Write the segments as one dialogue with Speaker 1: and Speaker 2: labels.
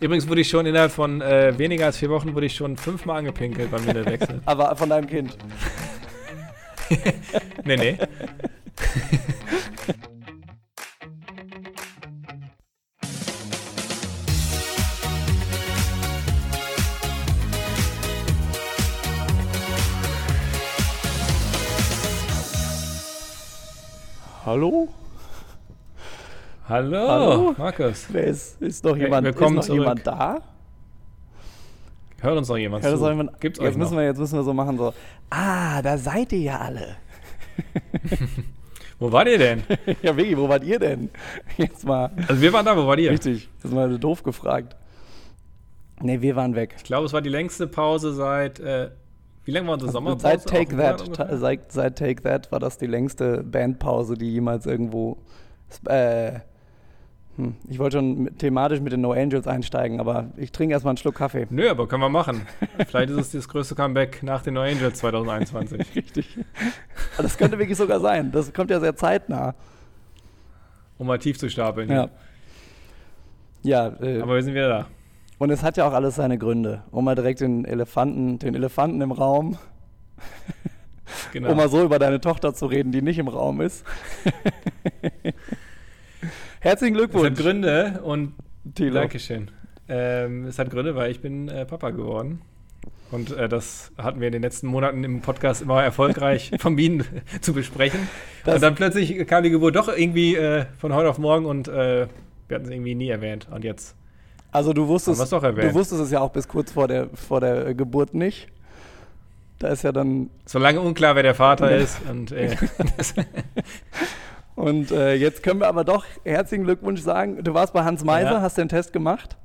Speaker 1: Übrigens wurde ich schon innerhalb von äh, weniger als vier Wochen wurde ich schon fünfmal angepinkelt beim Windelwechsel.
Speaker 2: Aber von deinem Kind.
Speaker 1: nee, nee.
Speaker 2: Hallo,
Speaker 1: Hallo? Markus.
Speaker 2: Wer ist, ist noch jemand,
Speaker 1: willkommen
Speaker 2: ist noch jemand da?
Speaker 1: Hört uns noch jemand
Speaker 2: Hört
Speaker 1: zu?
Speaker 2: auch jemand?
Speaker 1: Gibt's
Speaker 2: jetzt müssen
Speaker 1: noch?
Speaker 2: wir jetzt müssen wir so machen so. Ah, da seid ihr ja alle.
Speaker 1: Wo wart ihr denn?
Speaker 2: ja, Vicky, wo wart ihr denn? Jetzt mal
Speaker 1: Also wir waren da, wo wart ihr?
Speaker 2: richtig. Das ist mal doof gefragt. Nee, wir waren weg.
Speaker 1: Ich glaube, es war die längste Pause seit, äh, wie lange war unsere Sommerpause?
Speaker 2: Seit Take That, seit, seit Take That war das die längste Bandpause, die jemals irgendwo. Äh, hm, ich wollte schon thematisch mit den No Angels einsteigen, aber ich trinke erstmal einen Schluck Kaffee.
Speaker 1: Nö, aber können wir machen. Vielleicht ist es das größte Comeback nach den No Angels 2021.
Speaker 2: Richtig. Das könnte wirklich sogar sein. Das kommt ja sehr zeitnah.
Speaker 1: Um mal tief zu stapeln.
Speaker 2: Ja. Ja, äh,
Speaker 1: Aber wir sind wieder da.
Speaker 2: und es hat ja auch alles seine Gründe. Um mal direkt den Elefanten, den Elefanten im Raum,
Speaker 1: Genau.
Speaker 2: um mal so über deine Tochter zu reden, die nicht im Raum ist. Herzlichen
Speaker 1: es hat
Speaker 2: Glückwunsch,
Speaker 1: Gründe und
Speaker 2: Thilo.
Speaker 1: Dankeschön. Ähm, es hat Gründe, weil ich bin äh, Papa geworden. Und äh, das hatten wir in den letzten Monaten im Podcast immer erfolgreich vermieden zu besprechen.
Speaker 2: Das-
Speaker 1: und dann plötzlich kam die Geburt doch irgendwie äh, von heute auf morgen und äh, wir hatten es irgendwie nie erwähnt. Und jetzt
Speaker 2: Also du
Speaker 1: haben
Speaker 2: wusstest,
Speaker 1: wir es doch erwähnt.
Speaker 2: du wusstest es ja auch bis kurz vor der, vor der äh, Geburt nicht. Da ist ja dann,
Speaker 1: Solange unklar, wer der Vater ist. Und äh,
Speaker 2: und äh, jetzt können wir aber doch herzlichen Glückwunsch sagen. Du warst bei Hans Meiser,
Speaker 1: Ja.
Speaker 2: hast den Test gemacht,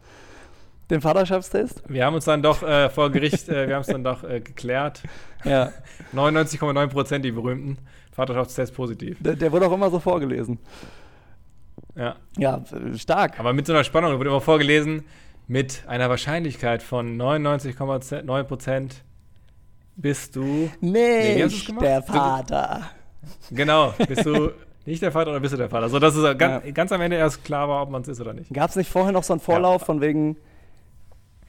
Speaker 2: den Vaterschaftstest.
Speaker 1: wir haben uns dann doch äh, vor Gericht, äh, wir haben es dann doch äh, geklärt.
Speaker 2: Ja,
Speaker 1: 99,9 Prozent die berühmten. Vaterschaftstest positiv.
Speaker 2: der, der wurde auch immer so vorgelesen.
Speaker 1: Ja.
Speaker 2: Ja, stark.
Speaker 1: Aber mit so einer Spannung, da wurde immer vorgelesen, mit einer Wahrscheinlichkeit von 99,9 Prozent bist du, Nee,
Speaker 2: Nicht
Speaker 1: gemacht?
Speaker 2: der Vater.
Speaker 1: genau, bist du nicht der Vater oder bist du der Vater? So, dass es ganz,
Speaker 2: Ja.
Speaker 1: ganz am Ende erst klar war, ob man es ist oder nicht.
Speaker 2: Gab es nicht vorher noch so einen Vorlauf von wegen,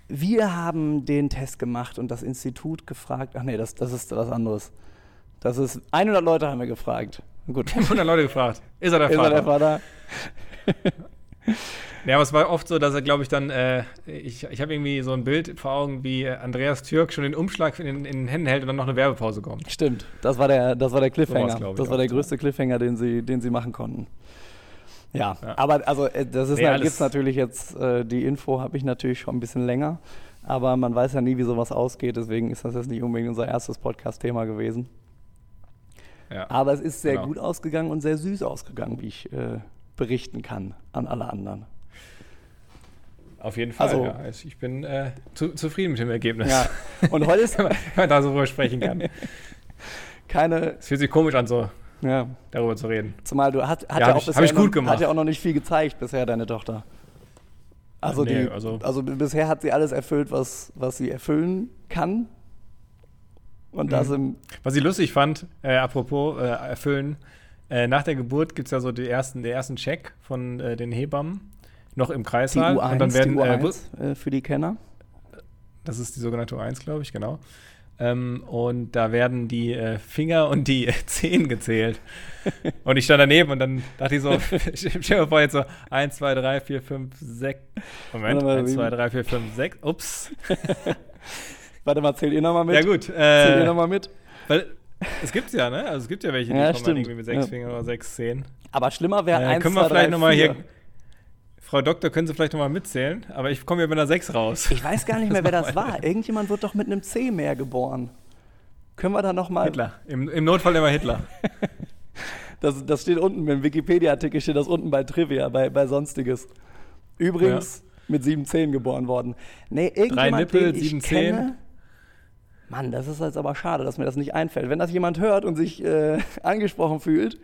Speaker 2: wir haben den Test gemacht und das Institut gefragt. Ach nee, das, das ist was anderes. Das ist, 100 Leute haben wir gefragt. Gut,
Speaker 1: Wir haben 100 Leute gefragt, ist er der
Speaker 2: ist er
Speaker 1: Vater?
Speaker 2: der Vater?
Speaker 1: Ja, aber es war oft so, dass er, glaube ich, dann, äh, ich, ich habe irgendwie so ein Bild vor Augen, wie Andreas Türk schon den Umschlag in, in den Händen hält und dann noch eine Werbepause kommt.
Speaker 2: Stimmt, das war der, das war der Cliffhanger.
Speaker 1: Ich
Speaker 2: das war der größte Cliffhanger, den sie, den sie machen konnten. Ja,
Speaker 1: Ja.
Speaker 2: aber also äh, das ist
Speaker 1: Nee,
Speaker 2: na, gibt's natürlich jetzt, äh, die Info habe ich natürlich schon ein bisschen länger, aber man weiß ja nie, wie sowas ausgeht, deswegen ist das jetzt nicht unbedingt unser erstes Podcast-Thema gewesen.
Speaker 1: Ja.
Speaker 2: Aber es ist sehr
Speaker 1: Genau.
Speaker 2: gut ausgegangen und sehr süß ausgegangen, wie ich äh, berichten kann an alle anderen.
Speaker 1: Auf jeden Fall.
Speaker 2: Also-
Speaker 1: ja. Also ich bin äh, zu, zufrieden mit dem Ergebnis.
Speaker 2: Ja, und heute ist
Speaker 1: Wenn man- da so drüber sprechen kann.
Speaker 2: keine,
Speaker 1: Es fühlt sich komisch an, so
Speaker 2: ja,
Speaker 1: darüber zu reden.
Speaker 2: zumal du hat, hat
Speaker 1: Ja,
Speaker 2: ja, auch
Speaker 1: ich-
Speaker 2: bisher
Speaker 1: ich gut
Speaker 2: noch,
Speaker 1: gemacht.
Speaker 2: hat ja auch noch nicht viel gezeigt bisher deine Tochter. Also,
Speaker 1: Nee,
Speaker 2: die,
Speaker 1: also-
Speaker 2: also, bisher hat sie alles erfüllt, was, was sie erfüllen kann. Und das
Speaker 1: Mhm.
Speaker 2: im,
Speaker 1: Was ich lustig fand, äh, apropos äh, erfüllen, äh, nach der Geburt gibt es ja so die ersten, den ersten Check von äh, den Hebammen, noch im
Speaker 2: die
Speaker 1: Kreißsaal.
Speaker 2: U1,
Speaker 1: und dann werden,
Speaker 2: die
Speaker 1: äh,
Speaker 2: U1 äh, für die Kenner.
Speaker 1: das ist die sogenannte U1, glaube ich, genau. Ähm, und da werden die äh, Finger und die äh, Zehen gezählt. und ich stand daneben und dann dachte ich so, stell mal vor, jetzt so 1, 2, 3, 4, 5, 6. Moment,
Speaker 2: Warte mal,
Speaker 1: 1,
Speaker 2: wie-
Speaker 1: 2, 3, 4, 5, 6. Ups.
Speaker 2: Warte mal, zählt ihr nochmal mit?
Speaker 1: Ja, gut.
Speaker 2: Zählt ihr
Speaker 1: Äh,
Speaker 2: nochmal mit?
Speaker 1: weil es gibt's ja, ne? Also es gibt ja welche, die
Speaker 2: Ja,
Speaker 1: kommen irgendwie mit sechs
Speaker 2: Ja.
Speaker 1: Fingern oder sechs Zehen.
Speaker 2: Aber schlimmer wäre
Speaker 1: Äh,
Speaker 2: 1,
Speaker 1: können
Speaker 2: 2,
Speaker 1: wir
Speaker 2: 3,
Speaker 1: vielleicht nochmal
Speaker 2: 4.
Speaker 1: hier. Frau Doktor, können Sie vielleicht nochmal mitzählen? Aber ich komme hier mit einer 6 raus.
Speaker 2: Ich weiß gar nicht mehr, wer das war. Irgendjemand wird doch mit einem C mehr geboren. Können wir da nochmal.
Speaker 1: Hitler. Im, Im Notfall immer Hitler.
Speaker 2: Das, das steht unten, im Wikipedia-Artikel steht das unten bei Trivia, bei, bei Sonstiges. Übrigens mit 7 Zehen geboren worden. Nee, irgendjemand,
Speaker 1: Nippel,
Speaker 2: den ich
Speaker 1: sieben
Speaker 2: kenne,
Speaker 1: Zehen.
Speaker 2: Mann, das ist jetzt aber schade, dass mir das nicht einfällt. Wenn das jemand hört und sich äh, angesprochen fühlt,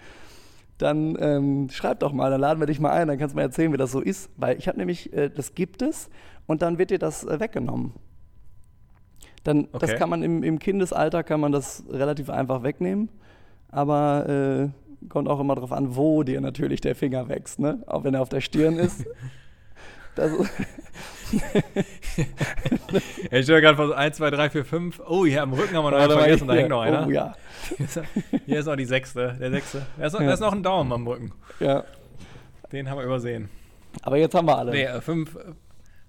Speaker 2: dann ähm, schreib doch mal, dann laden wir dich mal ein, dann kannst du mal erzählen, wie das so ist. Weil ich habe nämlich, äh, das gibt es und dann wird dir das äh, weggenommen. Dann, Das
Speaker 1: Okay.
Speaker 2: kann man im, im Kindesalter, kann man das relativ einfach wegnehmen, aber äh, kommt auch immer darauf an, wo dir natürlich der Finger wächst. Ne? Auch wenn er auf der Stirn ist, Das
Speaker 1: ich stelle gerade vor so 1, 2, 3, 4, 5. Oh, hier am Rücken haben wir noch einen vergessen, da hängt noch einer.
Speaker 2: Oh ja.
Speaker 1: Hier ist- noch die sechste, der sechste. Da ist, noch,
Speaker 2: Ja.
Speaker 1: da ist noch ein Daumen am Rücken.
Speaker 2: ja.
Speaker 1: Den haben wir übersehen.
Speaker 2: Aber jetzt haben wir alle.
Speaker 1: Nee, äh, fünf,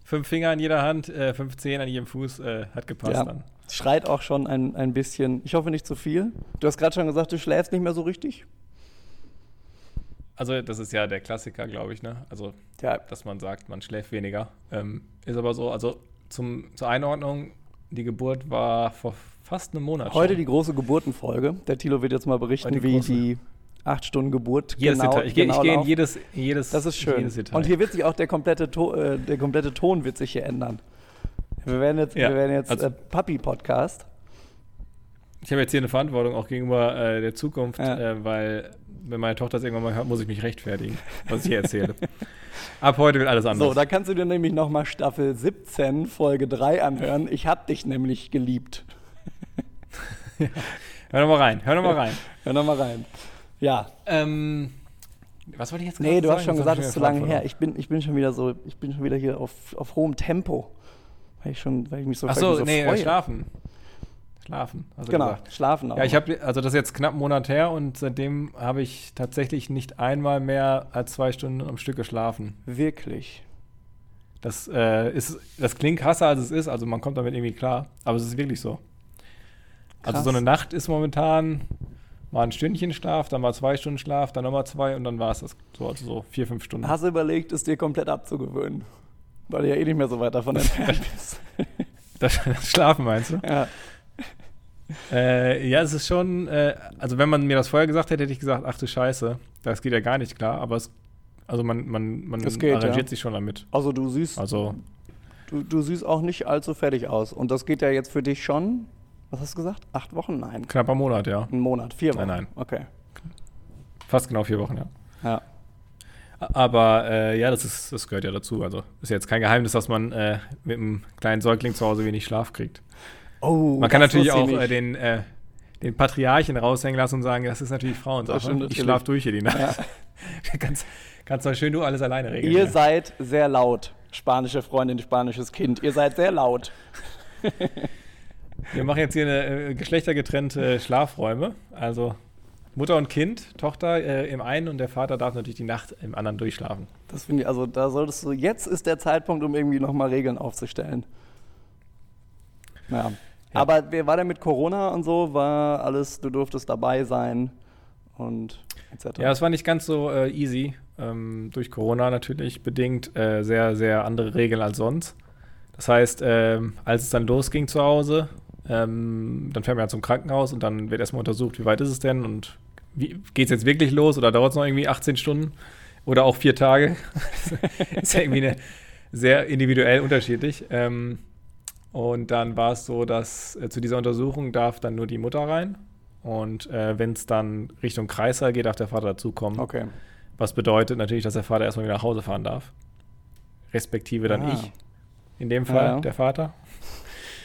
Speaker 1: fünf Finger an jeder Hand, äh, fünf Zehen an jedem Fuß, äh, hat gepasst
Speaker 2: Ja.
Speaker 1: dann.
Speaker 2: Schreit auch schon ein, ein bisschen. Ich hoffe nicht zu viel. Du hast gerade schon gesagt, du schläfst nicht mehr so richtig.
Speaker 1: Also, das ist ja der Klassiker, glaube ich, ne? Also,
Speaker 2: Ja,
Speaker 1: dass man sagt, man schläft weniger. Ähm, ist aber so, also zum, zur Einordnung, die Geburt war vor fast einem Monat.
Speaker 2: heute
Speaker 1: schon.
Speaker 2: die große Geburtenfolge. Der Tilo wird jetzt mal berichten,
Speaker 1: die
Speaker 2: wie
Speaker 1: große.
Speaker 2: die acht Stunden Geburt
Speaker 1: jedes
Speaker 2: genau,
Speaker 1: Detail. Ich gehe
Speaker 2: genau
Speaker 1: ich gehe in jedes, jedes,
Speaker 2: Das ist schön. Und hier wird sich auch der komplette, to äh, der komplette Ton wird sich hier ändern. Wir werden jetzt,
Speaker 1: Ja,
Speaker 2: wir werden jetzt
Speaker 1: also-
Speaker 2: äh, Papi-Podcast.
Speaker 1: Ich habe jetzt hier eine Verantwortung auch gegenüber äh, der Zukunft,
Speaker 2: Ja.
Speaker 1: äh, weil wenn meine Tochter das irgendwann mal hört, muss ich mich rechtfertigen, was ich hier erzähle. Ab heute wird alles anders.
Speaker 2: So, da kannst du dir nämlich nochmal Staffel 17, Folge 3 anhören. Ich hab dich nämlich geliebt.
Speaker 1: hör doch mal rein, hör doch mal rein.
Speaker 2: Hör nochmal rein. Ja,
Speaker 1: ähm, was wollte ich jetzt
Speaker 2: nee,
Speaker 1: gerade
Speaker 2: du hast schon
Speaker 1: hab
Speaker 2: gesagt, es ist zu lange her. Ich bin, ich bin schon wieder so, ich bin schon wieder hier auf, auf hohem Tempo. Weil ich schon, weil ich mich so,
Speaker 1: Ach so,
Speaker 2: mich
Speaker 1: nee,
Speaker 2: freue.
Speaker 1: schlafen. Schlafen,
Speaker 2: Genau,
Speaker 1: gesagt.
Speaker 2: schlafen auch.
Speaker 1: Ja, ich habe, also das ist jetzt knapp einen Monat her und seitdem habe ich tatsächlich nicht einmal mehr als zwei Stunden am Stück geschlafen.
Speaker 2: Wirklich.
Speaker 1: Das äh, ist, das klingt krasser als es ist, also man kommt damit irgendwie klar, aber es ist wirklich so. Also
Speaker 2: Krass.
Speaker 1: so eine Nacht ist momentan mal ein Stündchen Schlaf, dann mal zwei Stunden Schlaf, dann nochmal zwei und dann war es das so, also so vier, fünf Stunden.
Speaker 2: Hast du überlegt, es dir komplett abzugewöhnen? Weil du ja eh nicht mehr so weit davon entfernt bist.
Speaker 1: Das Schlafen meinst du?
Speaker 2: ja.
Speaker 1: Äh, ja, es ist schon, äh, also wenn man mir das vorher gesagt hätte, hätte ich gesagt, ach du Scheiße, das geht ja gar nicht klar, aber es, also man, man, man
Speaker 2: Es geht,
Speaker 1: arrangiert
Speaker 2: ja.
Speaker 1: sich schon damit.
Speaker 2: Also du siehst,
Speaker 1: Also,
Speaker 2: du, du siehst auch nicht allzu fertig aus. Und das geht ja jetzt für dich schon, was hast du gesagt? Acht Wochen? Nein.
Speaker 1: knapper Monat, ja.
Speaker 2: Ein Monat, vier Wochen.
Speaker 1: Nein, nein.
Speaker 2: Okay.
Speaker 1: Fast genau vier Wochen, ja.
Speaker 2: Ja.
Speaker 1: Aber äh, ja, das, ist, das gehört ja dazu. Also ist jetzt kein Geheimnis, dass man äh, mit einem kleinen Säugling zu Hause wenig Schlaf kriegt.
Speaker 2: Oh,
Speaker 1: Man kann natürlich auch äh, den, äh, den Patriarchen raushängen lassen und sagen, das ist natürlich Frauensache. Ich schlaf durch hier die Nacht.
Speaker 2: Ja.
Speaker 1: kannst, kannst doch schön du alles alleine regeln.
Speaker 2: Ihr
Speaker 1: ja.
Speaker 2: seid sehr laut. Spanische Freundin, spanisches Kind. Ihr seid sehr laut.
Speaker 1: Wir machen jetzt hier eine äh, geschlechtergetrennte Schlafräume. Also Mutter und Kind, Tochter äh, im einen und der Vater darf natürlich die Nacht im anderen durchschlafen.
Speaker 2: Das finde ich, also da solltest du, jetzt ist der Zeitpunkt, um irgendwie nochmal Regeln aufzustellen. Ja. Aber wer war denn mit Corona und so? War alles, du durftest dabei sein und etc.
Speaker 1: Ja, es war nicht ganz so äh, easy. Ähm, durch Corona natürlich bedingt äh, sehr, sehr andere Regeln als sonst. Das heißt, ähm, als es dann losging zu Hause, ähm, dann fährt man ja zum Krankenhaus und dann wird erstmal untersucht, wie weit ist es denn und geht es jetzt wirklich los oder dauert es noch irgendwie 18 Stunden oder auch vier Tage? ist ja irgendwie eine, sehr individuell unterschiedlich. Ähm, und dann war es so, dass äh, zu dieser Untersuchung darf dann nur die Mutter rein. Und äh, wenn es dann Richtung Kreißsaal geht, darf der Vater dazukommen.
Speaker 2: Okay.
Speaker 1: Was bedeutet natürlich, dass der Vater erstmal wieder nach Hause fahren darf. Respektive dann
Speaker 2: Ah.
Speaker 1: ich. In dem Fall,
Speaker 2: Ja,
Speaker 1: der Vater.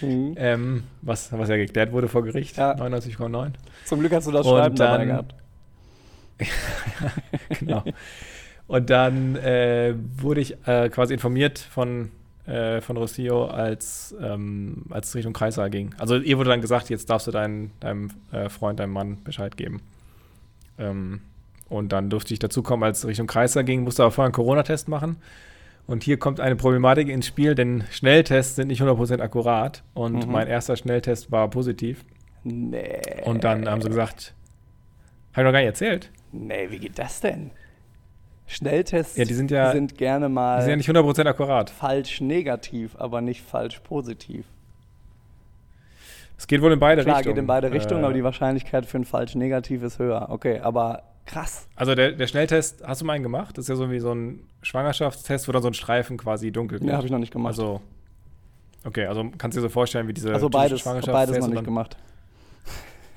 Speaker 2: Mhm.
Speaker 1: Ähm, was, was ja geklärt wurde vor Gericht.
Speaker 2: Ja.
Speaker 1: 99,9.
Speaker 2: Zum Glück hast du das
Speaker 1: Und
Speaker 2: Schreiben dabei
Speaker 1: dann-
Speaker 2: gehabt.
Speaker 1: genau. Und dann äh, wurde ich äh, quasi informiert von, äh, von Rossio, als, ähm, als es Richtung Kreissaal ging. Also ihr wurde dann gesagt, jetzt darfst du dein, deinem äh, Freund, deinem Mann Bescheid geben. Ähm, und dann durfte ich dazukommen, als es Richtung Kreissaal ging, musste aber vorher einen Corona-Test machen. Und hier kommt eine Problematik ins Spiel, denn Schnelltests sind nicht 100% akkurat. Und
Speaker 2: Mhm.
Speaker 1: mein erster Schnelltest war positiv.
Speaker 2: Nee.
Speaker 1: Und dann haben sie gesagt, habe ich noch gar nicht erzählt.
Speaker 2: Nee, wie geht das denn? Schnelltests
Speaker 1: Ja, die sind ja-
Speaker 2: sind gerne mal
Speaker 1: Die sind ja nicht 100% akkurat.
Speaker 2: falsch negativ, aber nicht falsch positiv.
Speaker 1: Es geht wohl in beide
Speaker 2: Klar,
Speaker 1: Richtungen.
Speaker 2: geht in beide Richtungen,
Speaker 1: Äh,
Speaker 2: aber die Wahrscheinlichkeit für ein falsch negativ ist höher. Okay, aber krass.
Speaker 1: Also der, der Schnelltest, hast du mal einen gemacht? Das ist ja so wie so ein Schwangerschaftstest, wo dann so ein Streifen quasi dunkel
Speaker 2: Nee, habe ich noch nicht gemacht.
Speaker 1: Also, okay, also kannst du dir so vorstellen, wie diese
Speaker 2: Also beides, hab beides noch nicht gemacht.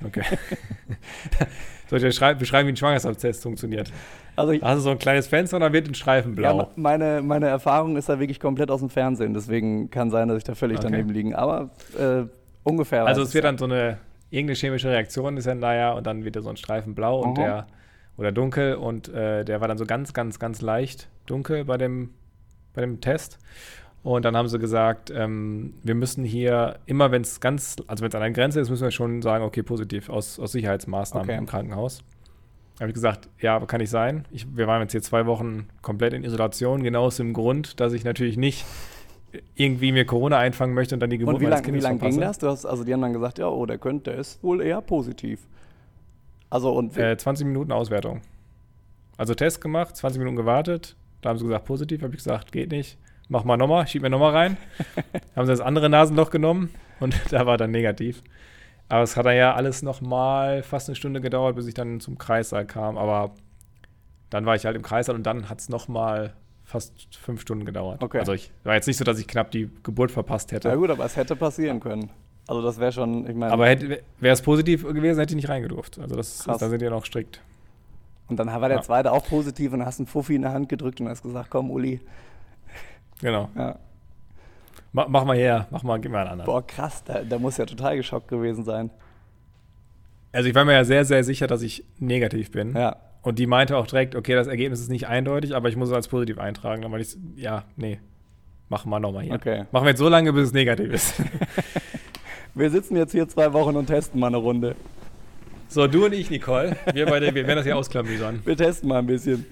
Speaker 1: Okay. Soll ich dir schrei- beschreiben, wie ein Schwangerschaftstest funktioniert?
Speaker 2: Also ich,
Speaker 1: hast du so ein kleines Fenster und dann wird ein Streifen
Speaker 2: ja,
Speaker 1: blau.
Speaker 2: meine, meine Erfahrung ist da wirklich komplett aus dem Fernsehen, deswegen kann sein, dass ich da völlig
Speaker 1: Okay.
Speaker 2: daneben liege. Aber äh, ungefähr.
Speaker 1: also es wird
Speaker 2: ja.
Speaker 1: dann so eine, irgendeine chemische Reaktion ist dann da ja und dann wird da so ein Streifen blau und
Speaker 2: Aha.
Speaker 1: der, oder dunkel und äh, der war dann so ganz, ganz, ganz leicht dunkel bei dem bei dem Test. Und dann haben sie gesagt, ähm, wir müssen hier immer, wenn es ganz, also wenn es an der Grenze ist, müssen wir schon sagen, okay, positiv aus, aus Sicherheitsmaßnahmen
Speaker 2: Okay.
Speaker 1: im Krankenhaus. Habe ich gesagt, ja, aber kann nicht sein. Ich, wir waren jetzt hier zwei Wochen komplett in Isolation, genau aus dem Grund, dass ich natürlich nicht irgendwie mir Corona einfangen möchte und dann die Geburt
Speaker 2: Und wie
Speaker 1: meines
Speaker 2: lange wie
Speaker 1: Kindes
Speaker 2: lang ging
Speaker 1: verpasse.
Speaker 2: das? Du hast, also die haben dann gesagt, ja, oh, der könnte, der ist wohl eher positiv. Also und
Speaker 1: Äh, 20 Minuten Auswertung. Also Test gemacht, 20 Minuten gewartet. Da haben sie gesagt, positiv. Habe ich gesagt, geht nicht. Mach mal nochmal, schieb mir nochmal rein. haben sie das andere Nasenloch genommen und da war dann negativ. Aber es hat dann ja alles nochmal fast eine Stunde gedauert, bis ich dann zum Kreissaal kam. Aber dann war ich halt im Kreissaal und dann hat es nochmal fast fünf Stunden gedauert.
Speaker 2: Okay.
Speaker 1: Also ich war jetzt nicht so, dass ich knapp die Geburt verpasst hätte.
Speaker 2: ja gut, aber es hätte passieren können. Also das wäre schon, ich meine,
Speaker 1: Aber wäre es positiv gewesen, hätte ich nicht reingedurft. Also das,
Speaker 2: Krass.
Speaker 1: da sind die noch strikt.
Speaker 2: und dann war der
Speaker 1: ja.
Speaker 2: zweite auch positiv und hast einen Fuffi in der Hand gedrückt und hast gesagt, komm Uli,
Speaker 1: Genau.
Speaker 2: ja.
Speaker 1: Mach, mach mal her, mach mal, gib mal einen anderen.
Speaker 2: boah krass, der, der muss ja total geschockt gewesen sein.
Speaker 1: Also ich war mir ja sehr, sehr sicher, dass ich negativ bin.
Speaker 2: Ja,
Speaker 1: Und die meinte auch direkt, okay, das Ergebnis ist nicht eindeutig, aber ich muss es als positiv eintragen. Dann meinte ich, ja, nee, mach mal nochmal hier.
Speaker 2: Okay.
Speaker 1: Machen wir jetzt so lange, bis es negativ ist.
Speaker 2: wir sitzen jetzt hier zwei Wochen und testen mal eine Runde.
Speaker 1: so, du und ich, Nicole, wir beide, wir werden das hier ausklamüsern.
Speaker 2: Wir testen mal ein bisschen.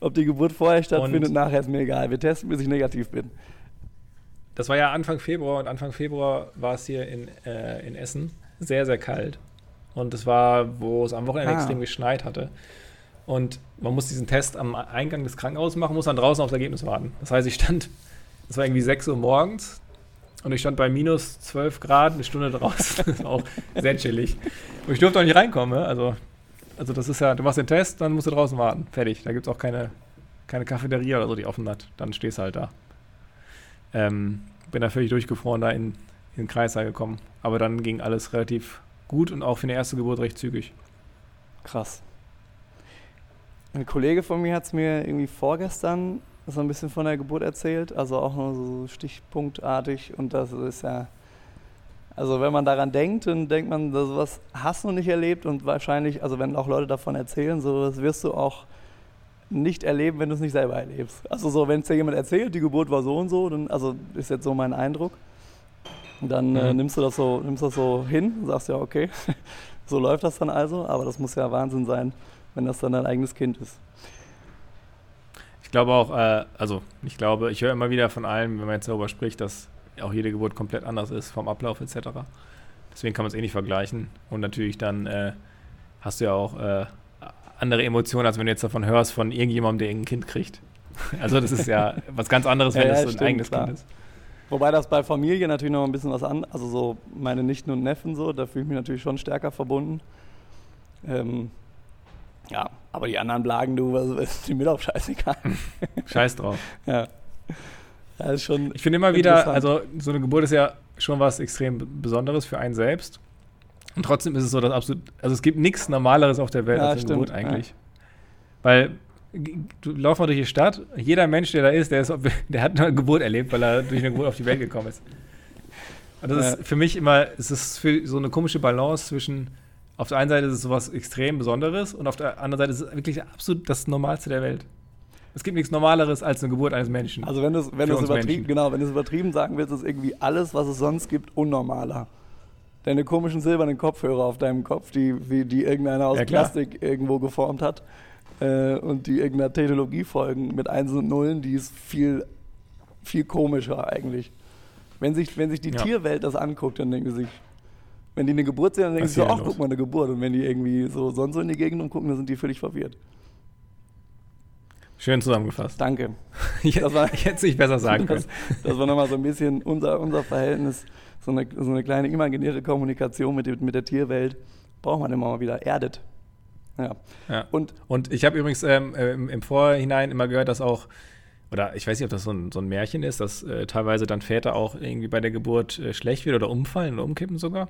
Speaker 2: Ob die Geburt vorher stattfindet,
Speaker 1: Und-
Speaker 2: nachher ist mir egal. Wir testen, bis ich negativ bin.
Speaker 1: Das war ja Anfang Februar und Anfang Februar war es hier in, äh, in Essen sehr, sehr kalt. Und es war, wo es am Wochenende
Speaker 2: Ah.
Speaker 1: extrem geschneit hatte. Und man muss diesen Test am Eingang des Krankenhauses machen, muss dann draußen aufs Ergebnis warten. Das heißt, ich stand, es war irgendwie 6 Uhr morgens und ich stand bei minus 12 Grad eine Stunde draußen. Das ist auch sehr chillig. Und ich durfte auch nicht reinkommen. ne? Also, also das ist ja, du machst den Test, dann musst du draußen warten. Fertig. Da gibt es auch keine, keine Cafeteria oder so, die offen hat. Dann stehst du halt da. Ähm, bin da völlig durchgefroren da in, in den Kreissaal gekommen. Aber dann ging alles relativ gut und auch für eine erste Geburt recht zügig.
Speaker 2: Krass. Ein Kollege von mir hat es mir irgendwie vorgestern so ein bisschen von der Geburt erzählt, also auch nur so stichpunktartig und das ist ja, also wenn man daran denkt, dann denkt man, das was hast du nicht erlebt und wahrscheinlich, also wenn auch Leute davon erzählen, so das wirst du auch nicht erleben, wenn du es nicht selber erlebst. Also so, wenn es dir jemand erzählt, die Geburt war so und so, dann, also ist jetzt so mein Eindruck, dann äh,
Speaker 1: Mhm.
Speaker 2: nimmst du das so, nimmst das so hin, und sagst ja, okay, so läuft das dann also, aber das muss ja Wahnsinn sein, wenn das dann dein eigenes Kind ist.
Speaker 1: Ich glaube auch, äh, also ich glaube, ich höre immer wieder von allen, wenn man jetzt darüber spricht, dass auch jede Geburt komplett anders ist vom Ablauf etc. Deswegen kann man es eh nicht vergleichen. Und natürlich dann äh, hast du ja auch äh, andere Emotionen, als wenn du jetzt davon hörst, von irgendjemandem, der irgendein Kind kriegt. Also das ist ja was ganz anderes, wenn
Speaker 2: Ja,
Speaker 1: es
Speaker 2: ja,
Speaker 1: so ein
Speaker 2: stimmt,
Speaker 1: eigenes
Speaker 2: klar.
Speaker 1: Kind ist.
Speaker 2: Wobei das bei Familie natürlich noch ein bisschen was anderes, also so meine Nichten und Neffen so, da fühle ich mich natürlich schon stärker verbunden. Ähm, ja, aber die anderen Blagen, du, was ist die mir doch scheißegal.
Speaker 1: Scheiß drauf.
Speaker 2: ja. Das ist schon,
Speaker 1: Ich finde immer wieder, also so eine Geburt ist ja schon was extrem Besonderes für einen selbst. Und trotzdem ist es so, dass absolut, also es gibt nichts Normaleres auf der Welt
Speaker 2: Ja,
Speaker 1: als eine
Speaker 2: stimmt,
Speaker 1: Geburt eigentlich. Weil g- du laufst mal durch die Stadt, jeder Mensch, der da ist, der, ist, der hat eine Geburt erlebt, weil er durch eine Geburt auf die Welt gekommen ist. Und das
Speaker 2: Ja.
Speaker 1: ist für mich immer, es ist für so eine komische Balance zwischen, auf der einen Seite ist es sowas extrem Besonderes und auf der anderen Seite ist es wirklich absolut das Normalste der Welt. Es gibt nichts Normaleres als eine Geburt eines Menschen.
Speaker 2: also wenn du es wenn übertrieben,
Speaker 1: Menschen.
Speaker 2: genau, wenn du es übertrieben sagen willst, ist irgendwie alles, was es sonst gibt, unnormaler. Deine komischen silbernen Kopfhörer auf deinem Kopf, die, wie, die irgendeiner aus
Speaker 1: Ja.
Speaker 2: Plastik irgendwo geformt hat äh, und die irgendeiner Technologie folgen mit Einsen und Nullen, die ist viel, viel komischer eigentlich. Wenn sich, wenn sich die
Speaker 1: Ja.
Speaker 2: Tierwelt das anguckt, dann denken sie sich, wenn die eine Geburt sehen, dann denken sie so, ach, guck mal, eine Geburt. Und wenn die irgendwie so sonst so in die Gegend umgucken, dann sind die völlig verwirrt.
Speaker 1: Schön zusammengefasst.
Speaker 2: Danke.
Speaker 1: Ich,
Speaker 2: Das war-
Speaker 1: ich hätte es nicht besser sagen
Speaker 2: Das,
Speaker 1: können.
Speaker 2: das war nochmal so ein bisschen unser, unser Verhältnis, so eine, so eine kleine imaginäre Kommunikation mit, mit der Tierwelt. Braucht man immer mal wieder. Erdet. Ja.
Speaker 1: Ja.
Speaker 2: Und
Speaker 1: Und ich habe übrigens ähm, äh, im, im Vorhinein immer gehört, dass auch, oder ich weiß nicht, ob das so ein, so ein Märchen ist, dass äh, teilweise dann Väter auch irgendwie bei der Geburt äh, schlecht wird oder umfallen oder umkippen sogar.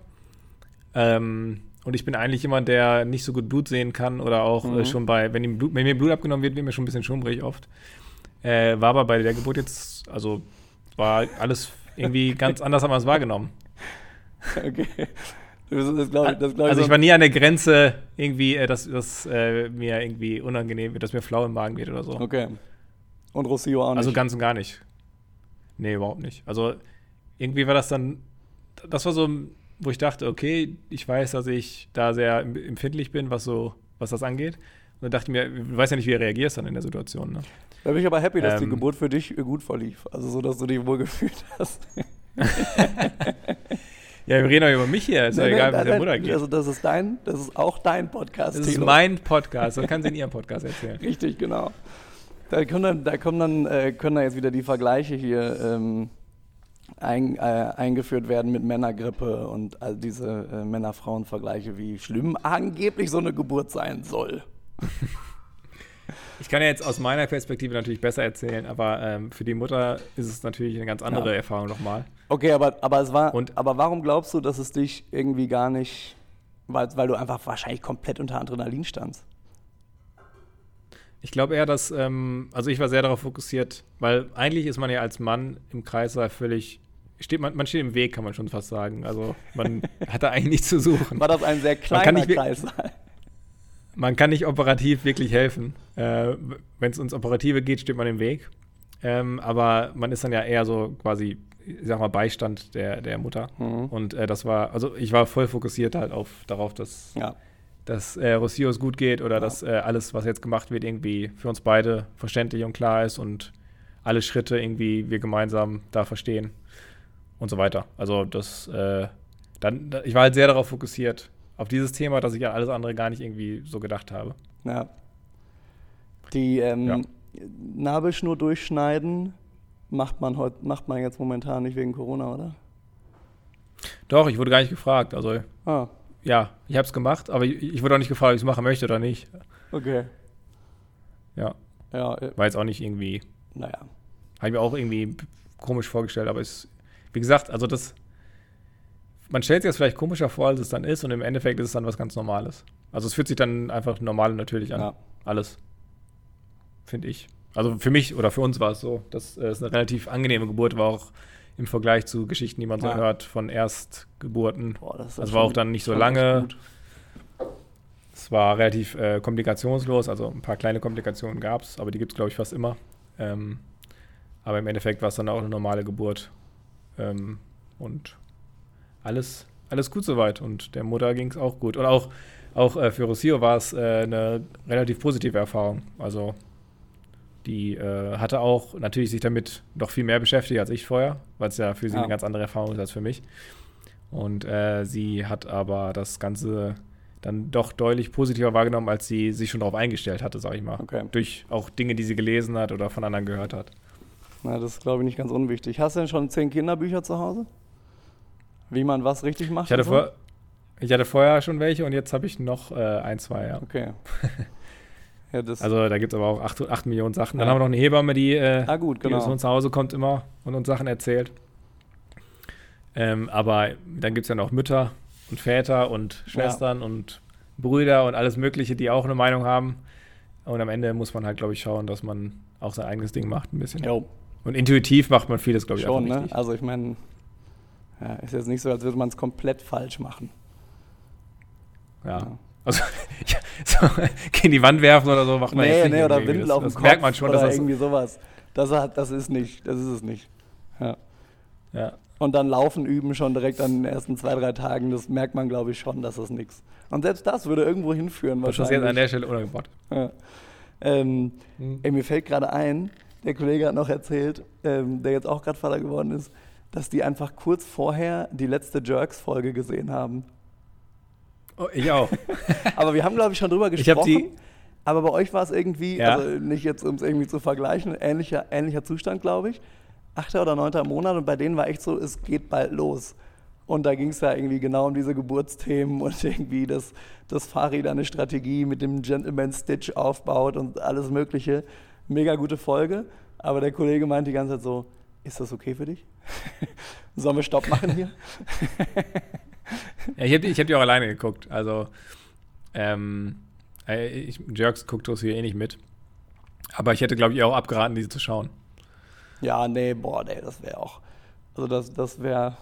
Speaker 1: Ähm, und ich bin eigentlich jemand, der nicht so gut Blut sehen kann oder auch
Speaker 2: Mhm.
Speaker 1: äh, schon bei, wenn, ihm Blut, wenn mir Blut abgenommen wird, wird mir schon ein bisschen schummrig oft. Äh, war aber bei der Geburt jetzt, also war alles irgendwie ganz anders, haben wir es wahrgenommen.
Speaker 2: okay. Das, glaube ich, das glaub ich
Speaker 1: Also
Speaker 2: so-
Speaker 1: ich war nie an der Grenze irgendwie, äh, dass, dass äh, mir irgendwie unangenehm wird, dass mir flau im Magen wird oder so.
Speaker 2: Okay. Und Rossio auch nicht.
Speaker 1: Also ganz und gar nicht. Nee, überhaupt nicht. Also irgendwie war das dann, das war so, wo ich dachte, okay, ich weiß, dass ich da sehr empfindlich bin, was so, was das angeht. Und dann dachte ich mir, du weißt ja nicht, wie du reagierst dann in der Situation. Ne?
Speaker 2: Da bin ich aber happy, dass die
Speaker 1: Ähm.
Speaker 2: Geburt für dich gut verlief. Also so, dass du dich wohl gefühlt hast.
Speaker 1: Ja, wir reden doch über mich hier. Ist ja
Speaker 2: Nein,
Speaker 1: egal, es der Mutter geht.
Speaker 2: Also das ist dein, das ist auch dein Podcast.
Speaker 1: das ist
Speaker 2: Thilo.
Speaker 1: mein Podcast. Das kann sie in ihrem Podcast erzählen.
Speaker 2: Richtig, genau. Da können dann, da kommen dann, äh, können dann jetzt wieder die Vergleiche hier ähm, ein, äh, eingeführt werden mit Männergrippe und all diese äh, Männer-Frauen-Vergleiche, wie schlimm angeblich so eine Geburt sein soll.
Speaker 1: Ich kann ja jetzt aus meiner Perspektive natürlich besser erzählen, aber ähm, für die Mutter ist es natürlich eine ganz andere
Speaker 2: Ja.
Speaker 1: Erfahrung nochmal.
Speaker 2: Okay, aber, aber es war.
Speaker 1: Und-
Speaker 2: aber warum glaubst du, dass es dich irgendwie gar nicht. Weil, weil du einfach wahrscheinlich komplett unter Adrenalin standst.
Speaker 1: Ich glaube eher, dass, ähm, also ich war sehr darauf fokussiert, weil eigentlich ist man ja als Mann im Kreißsaal völlig, steht man, man steht im Weg, kann man schon fast sagen. Also man hat da eigentlich nichts zu suchen.
Speaker 2: War das ein sehr kleiner
Speaker 1: nicht wir-
Speaker 2: Kreis?
Speaker 1: Man kann nicht operativ wirklich helfen. Äh, Wenn es ums Operative geht, steht man im Weg. Ähm, aber man ist dann ja eher so quasi, ich sag mal, Beistand der, der Mutter.
Speaker 2: Mhm.
Speaker 1: Und äh, das war, also ich war voll fokussiert halt auf darauf, dass,
Speaker 2: Ja.
Speaker 1: Dass äh, Rossios gut geht oder
Speaker 2: Ja.
Speaker 1: dass äh, alles, was jetzt gemacht wird, irgendwie für uns beide verständlich und klar ist und alle Schritte irgendwie wir gemeinsam da verstehen und so weiter. Also das, äh, dann, ich war halt sehr darauf fokussiert, auf dieses Thema, dass ich an alles andere gar nicht irgendwie so gedacht habe.
Speaker 2: Ja. Die ähm,
Speaker 1: Ja.
Speaker 2: Nabelschnur durchschneiden macht man heute, macht man jetzt momentan nicht wegen Corona, oder?
Speaker 1: Doch, ich wurde gar nicht gefragt. Also
Speaker 2: Ah,
Speaker 1: ja, ich habe es gemacht, aber ich, ich wurde auch nicht gefragt, ob ich es machen möchte oder nicht.
Speaker 2: okay.
Speaker 1: Ja,
Speaker 2: Ja, äh,
Speaker 1: war jetzt auch nicht irgendwie
Speaker 2: naja.
Speaker 1: Habe ich mir auch irgendwie komisch vorgestellt, aber es, wie gesagt, also das, man stellt sich das vielleicht komischer vor, als es dann ist und im Endeffekt ist es dann was ganz Normales. Also es fühlt sich dann einfach normal und natürlich an.
Speaker 2: Ja.
Speaker 1: Alles. Finde ich. Also für mich oder für uns war es so, dass äh, es eine relativ angenehme Geburt war, auch im Vergleich zu Geschichten, die man so
Speaker 2: Ja.
Speaker 1: hört von Erstgeburten.
Speaker 2: Boah, ja
Speaker 1: war auch dann nicht so lange. Es war relativ äh, komplikationslos, also ein paar kleine Komplikationen gab es, aber die gibt es, glaube ich, fast immer. Ähm, aber im Endeffekt war es dann auch eine normale Geburt. Ähm, und alles, alles gut soweit. Und der Mutter ging es auch gut. Und auch, auch äh, für Rossio war es äh, eine relativ positive Erfahrung. Also die äh, hatte auch natürlich sich damit noch viel mehr beschäftigt als ich vorher, weil es ja für sie
Speaker 2: Ja.
Speaker 1: eine ganz andere Erfahrung ist als für mich. Und äh, sie hat aber das Ganze dann doch deutlich positiver wahrgenommen, als sie sich schon darauf eingestellt hatte, sag ich mal.
Speaker 2: Okay.
Speaker 1: Durch auch Dinge, die sie gelesen hat oder von anderen gehört hat.
Speaker 2: Na, das ist, glaube ich, nicht ganz unwichtig. Hast du denn schon zehn Kinderbücher zu Hause? Wie man was richtig macht?
Speaker 1: Ich hatte,
Speaker 2: so?
Speaker 1: vor, ich hatte vorher schon welche und jetzt habe ich noch äh, ein, zwei, ja.
Speaker 2: Okay. ja,
Speaker 1: Also da gibt es aber auch acht, acht Millionen Sachen. Dann
Speaker 2: Ja.
Speaker 1: haben wir noch eine Hebamme, die, äh,
Speaker 2: ah, gut,
Speaker 1: die
Speaker 2: genau.
Speaker 1: zu uns nach Hause kommt immer und uns Sachen erzählt. Ähm, aber dann gibt es ja noch Mütter und Väter und Schwestern und Brüder und alles Mögliche, die auch eine Meinung haben. Und am Ende muss man halt, glaube ich, schauen, dass man auch sein eigenes Ding macht, ein bisschen.
Speaker 2: Jo,
Speaker 1: Und intuitiv macht man vieles, glaube ich,
Speaker 2: schon, ne?
Speaker 1: richtig.
Speaker 2: Also ich meine, ja, ist jetzt nicht so, als würde man es komplett falsch machen.
Speaker 1: Ja. Also, ja, so, gegen die Wand werfen oder so macht man
Speaker 2: nee,
Speaker 1: jetzt nicht.
Speaker 2: nee, oder. Windel
Speaker 1: das,
Speaker 2: auf dem
Speaker 1: das
Speaker 2: Kopf
Speaker 1: merkt man schon, dass
Speaker 2: oder
Speaker 1: das,
Speaker 2: irgendwie sowas. Das, hat, das ist nicht, das ist es nicht. Ja.
Speaker 1: ja.
Speaker 2: Und dann Laufen üben schon direkt an den ersten zwei, drei Tagen, das merkt man, glaube ich, schon, dass das nichts. Und selbst das würde irgendwo hinführen
Speaker 1: Das ist jetzt an der Stelle unangebracht.
Speaker 2: Ja. Ähm,
Speaker 1: Hm.
Speaker 2: ey, mir fällt gerade ein, der Kollege hat noch erzählt, ähm, der jetzt auch gerade Vater geworden ist, dass die einfach kurz vorher die letzte Jerks-Folge gesehen haben.
Speaker 1: Oh, ich auch.
Speaker 2: Aber wir haben, glaube ich, schon drüber
Speaker 1: Ich
Speaker 2: gesprochen.
Speaker 1: die-
Speaker 2: aber bei euch war es irgendwie,
Speaker 1: Ja.
Speaker 2: also nicht jetzt, um es irgendwie zu vergleichen, ähnlicher, ähnlicher Zustand, glaube ich. Achter oder neunter Monat und bei denen war echt so, es geht bald los. Und da ging es ja irgendwie genau um diese Geburtsthemen und irgendwie, dass, dass Farid eine Strategie mit dem Gentleman Stitch aufbaut und alles Mögliche. Mega gute Folge. Aber der Kollege meint die ganze Zeit so, ist das okay für dich? Sollen wir Stopp machen hier?
Speaker 1: Ja, ich habe die, ich hab die auch alleine geguckt. Also, ähm, äh, ich, Jerks guckt das hier eh nicht mit. Aber ich hätte, glaube ich, auch abgeraten, diese zu schauen.
Speaker 2: Ja, nee, boah, nee, das wäre auch. Also das, das wäre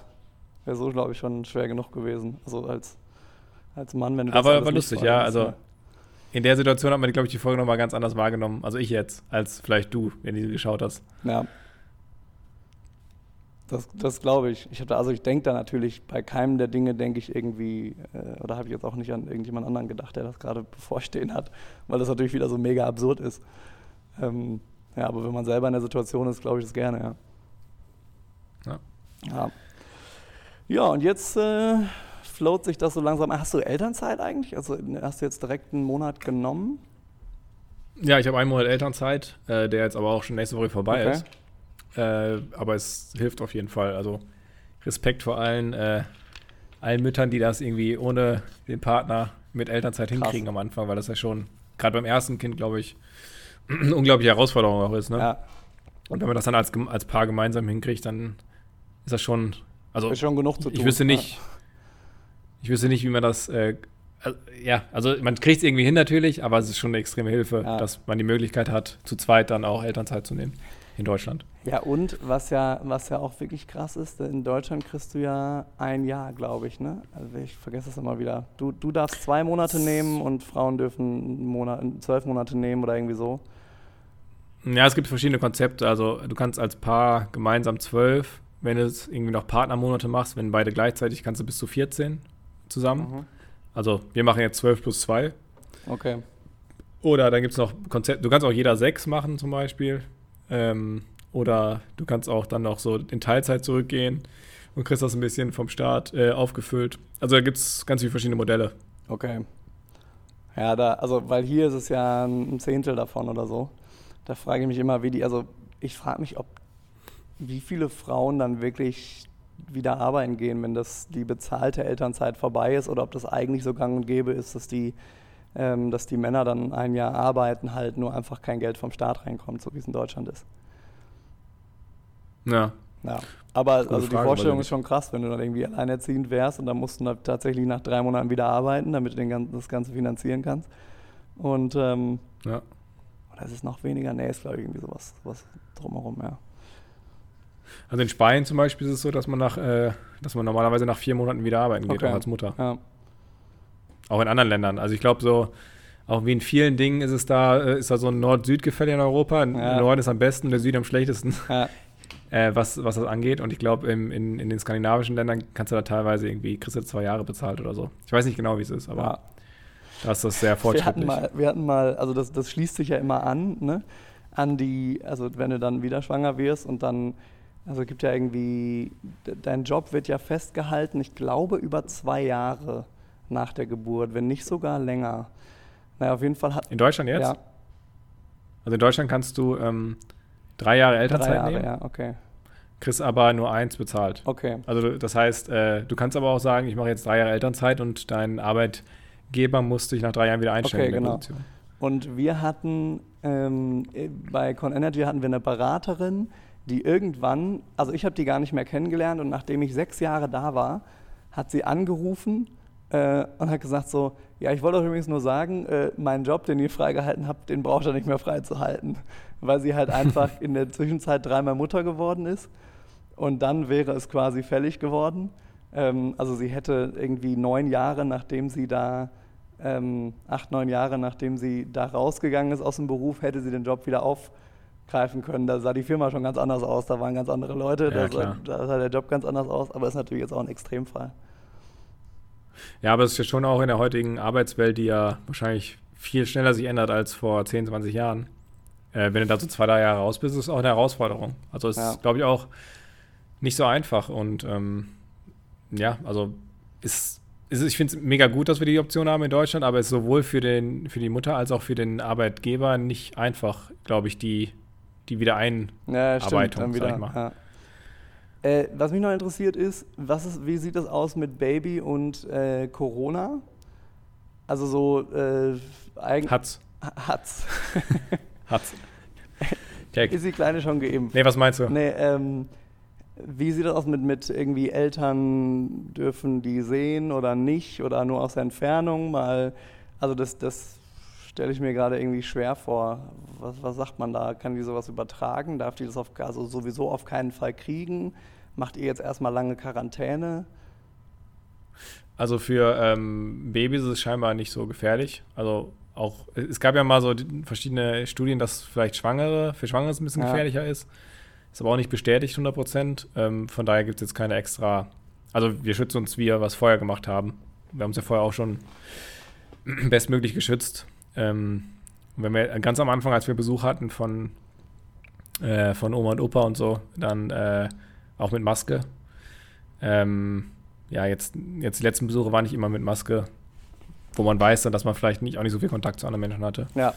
Speaker 2: wär so, glaube ich, schon schwer genug gewesen. Also als, als Mann, wenn du das
Speaker 1: Aber war lustig, ja, also-
Speaker 2: ne?
Speaker 1: in der Situation hat man, glaube ich, die Folge nochmal ganz anders wahrgenommen. Also ich jetzt, als vielleicht du, wenn du sie geschaut hast.
Speaker 2: Ja. Das, das glaube ich. ich hab also ich denke da natürlich, bei keinem der Dinge denke ich irgendwie, äh, oder habe ich jetzt auch nicht an irgendjemand anderen gedacht, der das gerade bevorstehen hat, weil das natürlich wieder so mega absurd ist. Ähm, ja, aber wenn man selber in der Situation ist, glaube ich das gerne, ja.
Speaker 1: Ja.
Speaker 2: Ja, ja und jetzt äh, float sich das so langsam. Hast du Elternzeit eigentlich? Also hast du jetzt direkt einen Monat genommen?
Speaker 1: Ja, ich habe einen Monat Elternzeit, äh, der jetzt aber auch schon nächste Woche vorbei
Speaker 2: Okay.
Speaker 1: ist. Äh, aber es hilft auf jeden Fall. Also Respekt vor allen, äh, allen Müttern, die das irgendwie ohne den Partner mit Elternzeit
Speaker 2: Krass.
Speaker 1: hinkriegen am Anfang, weil das ja schon, gerade beim ersten Kind, glaube ich, eine unglaubliche Herausforderung auch ist. Ne?
Speaker 2: Ja,
Speaker 1: Und wenn man das dann als, als Paar gemeinsam hinkriegt, dann ist das schon, also
Speaker 2: ist schon genug zu tun.
Speaker 1: ich wüsste nicht, ich wüsste nicht, wie man das, äh, ja, also man kriegt es irgendwie hin natürlich, aber es ist schon eine extreme Hilfe,
Speaker 2: Ja.
Speaker 1: dass man die Möglichkeit hat, zu zweit dann auch Elternzeit zu nehmen in Deutschland.
Speaker 2: Ja, und was ja, was ja auch wirklich krass ist, in Deutschland kriegst du ja ein Jahr, glaube ich, ne? Also ich vergesse das immer wieder. Du, du darfst zwei Monate nehmen und Frauen dürfen Monat, zwölf Monate nehmen oder irgendwie so.
Speaker 1: Ja, es gibt verschiedene Konzepte. Also du kannst als Paar gemeinsam zwölf, wenn du es irgendwie noch Partnermonate machst, wenn beide gleichzeitig, kannst du bis zu 14 zusammen. Also wir machen jetzt 12 plus 2.
Speaker 2: Okay.
Speaker 1: Oder dann gibt es noch Konzept, du kannst auch jeder sechs machen zum Beispiel. Ähm, oder du kannst auch dann noch so in Teilzeit zurückgehen und kriegst das ein bisschen vom Staat äh, aufgefüllt. Also da gibt es ganz viele verschiedene Modelle.
Speaker 2: Okay. Ja, da, also, weil hier ist es ja ein Zehntel davon oder so. Da frage ich mich immer, wie die, also ich frage mich, ob wie viele Frauen dann wirklich wieder arbeiten gehen, wenn das die bezahlte Elternzeit vorbei ist oder ob das eigentlich so gang und gäbe ist, dass die, ähm, dass die Männer dann ein Jahr arbeiten, halt nur einfach kein Geld vom Staat reinkommt, so wie es in Deutschland ist.
Speaker 1: Ja.
Speaker 2: Ja. Aber also die
Speaker 1: Frage,
Speaker 2: Vorstellung
Speaker 1: weil
Speaker 2: ist schon krass, wenn du dann irgendwie alleinerziehend wärst und dann musst du dann tatsächlich nach drei Monaten wieder arbeiten, damit du ganzen, das Ganze finanzieren kannst. Und ähm,
Speaker 1: ja.
Speaker 2: oder ist es noch weniger? Nee, ist glaube ich irgendwie sowas, sowas drumherum, ja.
Speaker 1: Also in Spanien zum Beispiel ist es so, dass man nach, äh, dass man normalerweise nach vier Monaten wieder arbeiten geht,
Speaker 2: Okay.
Speaker 1: auch als Mutter.
Speaker 2: Ja,
Speaker 1: Auch in anderen Ländern. Also ich glaube so, auch wie in vielen Dingen ist es da, äh, ist da so ein Nord-Süd-Gefälle in Europa. Der
Speaker 2: Ja.
Speaker 1: Norden ist am besten, der Süden am schlechtesten,
Speaker 2: ja,
Speaker 1: äh, was, was das angeht. Und ich glaube, in, in, in den skandinavischen Ländern kannst du da teilweise irgendwie, kriegst du zwei Jahre bezahlt oder so. Ich weiß nicht genau, wie es ist, aber
Speaker 2: ja.
Speaker 1: da ist das sehr
Speaker 2: Wir hatten
Speaker 1: fortschrittlich.
Speaker 2: mal, wir hatten mal, also das, das schließt sich ja immer an, ne? An die, also wenn du dann wieder schwanger wirst und dann, also es gibt ja irgendwie, de- dein Job wird ja festgehalten, ich glaube über zwei Jahre nach der Geburt, wenn nicht sogar länger. Naja, auf jeden Fall hat.
Speaker 1: In Deutschland jetzt?
Speaker 2: Ja,
Speaker 1: Also in Deutschland kannst du ähm, drei Jahre
Speaker 2: drei
Speaker 1: Elternzeit
Speaker 2: Jahre,
Speaker 1: nehmen,
Speaker 2: ja, okay.
Speaker 1: kriegst aber nur eins bezahlt.
Speaker 2: Okay.
Speaker 1: Also das heißt, äh, du kannst aber auch sagen, ich mache jetzt drei Jahre Elternzeit und dein Arbeitgeber muss dich nach drei Jahren wieder einstellen
Speaker 2: Okay,
Speaker 1: in der
Speaker 2: genau.
Speaker 1: Position.
Speaker 2: Und wir hatten ähm, äh, bei ConEnergy hatten wir eine Beraterin, die irgendwann, also ich habe die gar nicht mehr kennengelernt und nachdem ich sechs Jahre da war, hat sie angerufen äh, und hat gesagt so, ja, ich wollte euch übrigens nur sagen, äh, meinen Job, den ihr freigehalten habt, den braucht ihr nicht mehr freizuhalten, weil sie halt einfach in der Zwischenzeit dreimal Mutter geworden ist und dann wäre es quasi fällig geworden. Ähm, also sie hätte irgendwie neun Jahre, nachdem sie da, ähm, acht, neun Jahre, nachdem sie da rausgegangen ist aus dem Beruf, hätte sie den Job wieder aufgreifen können. Da sah die Firma schon ganz anders aus, da waren ganz andere Leute,
Speaker 1: Ja,
Speaker 2: da, sah, da sah der Job ganz anders aus, aber ist natürlich jetzt auch ein Extremfall.
Speaker 1: Ja, aber es ist ja schon auch in der heutigen Arbeitswelt, die ja wahrscheinlich viel schneller sich ändert als vor 10, 20 Jahren. Äh, wenn du da so zwei, drei Jahre raus bist, ist es auch eine Herausforderung. Also es
Speaker 2: Ja.
Speaker 1: ist, glaube ich, auch nicht so einfach. Und ähm, ja, also ist, ist, ich finde es mega gut, dass wir die Option haben in Deutschland, aber es ist sowohl für, den, für die Mutter als auch für den Arbeitgeber nicht einfach, glaube ich, die, die wieder ein.
Speaker 2: Ja,
Speaker 1: sag ich mal.
Speaker 2: Ja. Äh, was mich noch interessiert ist, was ist, wie sieht das aus mit Baby und äh, Corona? Also so äh, eigentlich
Speaker 1: Hat's.
Speaker 2: hat's.
Speaker 1: Hat's.
Speaker 2: Ist die Kleine schon geimpft?
Speaker 1: Nee, was meinst du?
Speaker 2: Nee, ähm, wie sieht das aus mit, mit irgendwie Eltern dürfen die sehen oder nicht oder nur aus der Entfernung mal? Also das, das stelle ich mir gerade irgendwie schwer vor. Was, was sagt man da? Kann die sowas übertragen? Darf die das auf, also sowieso auf keinen Fall kriegen? Macht ihr jetzt erstmal lange Quarantäne?
Speaker 1: Also für ähm, Babys ist es scheinbar nicht so gefährlich. Also auch, es gab ja mal so verschiedene Studien, dass vielleicht Schwangere, für Schwangere es ein bisschen ja. gefährlicher ist. Ist aber auch nicht bestätigt 100 Prozent. Ähm, von daher gibt es jetzt keine extra, also wir schützen uns, wie wir was vorher gemacht haben. Wir haben uns ja vorher auch schon bestmöglich geschützt. Ähm, wenn wir ganz am Anfang, als wir Besuch hatten von, äh, von Oma und Opa und so, dann äh, auch mit Maske. Ähm, ja, jetzt, jetzt die letzten Besuche waren nicht immer mit Maske, wo man weiß dann, dass man vielleicht nicht, auch nicht so viel Kontakt zu anderen Menschen hatte.
Speaker 2: Ja.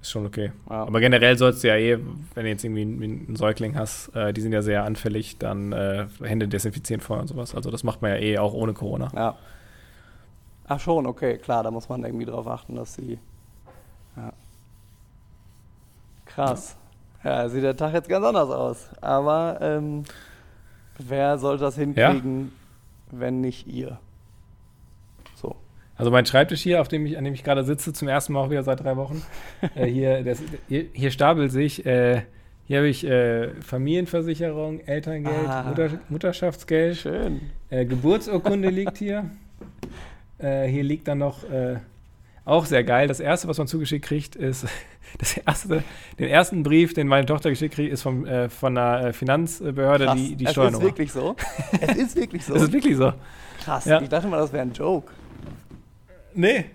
Speaker 1: Ist schon okay. Ja. Aber generell sollst du ja eh, wenn du jetzt irgendwie einen, einen Säugling hast, äh, die sind ja sehr anfällig, dann äh, Hände desinfizieren vorher und sowas. Also das macht man ja eh auch ohne Corona.
Speaker 2: Ja. Ach schon, okay, klar, da muss man irgendwie drauf achten, dass sie. Ja. Krass. Ja. sieht der Tag jetzt ganz anders aus. Aber ähm, wer sollte das hinkriegen, ja? wenn nicht ihr?
Speaker 1: Also mein Schreibtisch hier, auf dem ich, an dem ich gerade sitze, zum ersten Mal auch wieder seit drei Wochen. äh, hier, das, hier, hier, stapelt sich. Äh, hier habe ich äh, Familienversicherung, Elterngeld, ah, Mutter, Mutterschaftsgeld.
Speaker 2: Schön.
Speaker 1: Äh, Geburtsurkunde liegt hier. Äh, hier liegt dann noch äh, auch sehr geil. Das erste, was man zugeschickt kriegt, ist das erste, den ersten Brief, den meine Tochter geschickt kriegt, ist vom, von einer Finanzbehörde Krass. die, die Steuernummer.
Speaker 2: Es ist wirklich so. Es ist wirklich so.
Speaker 1: es ist wirklich so.
Speaker 2: Krass. Ja. Ich dachte mal, das wäre ein Joke.
Speaker 1: Nee.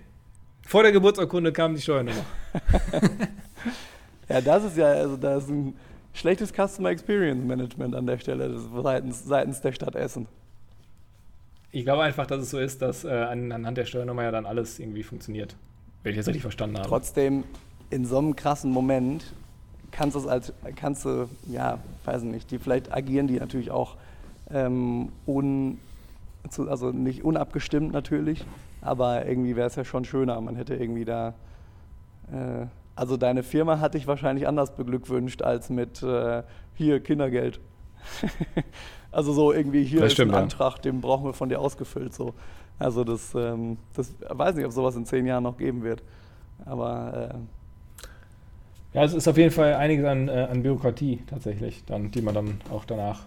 Speaker 1: Vor der Geburtsurkunde kam die Steuernummer.
Speaker 2: ja, das ist ja, also da ist ein schlechtes Customer Experience Management an der Stelle seitens, seitens der Stadt Essen.
Speaker 1: Ich glaube einfach, dass es so ist, dass äh, anhand der Steuernummer ja dann alles irgendwie funktioniert. Wenn ich das richtig verstanden habe.
Speaker 2: Trotzdem, in so einem krassen Moment kannst du es als, kannst du, ja, weiß nicht, die vielleicht agieren die natürlich auch ähm, un, also nicht unabgestimmt natürlich, aber irgendwie wäre es ja schon schöner. Man hätte irgendwie da. Äh, also deine Firma hat dich wahrscheinlich anders beglückwünscht als mit äh, hier Kindergeld. also so irgendwie hier das ist stimmt, ein Antrag, den brauchen wir von dir ausgefüllt. So. Also das, ähm, das weiß nicht, ob sowas in zehn Jahren noch geben wird. Aber äh,
Speaker 1: ja, es ist auf jeden Fall einiges an, äh, an Bürokratie tatsächlich, dann, die man dann auch danach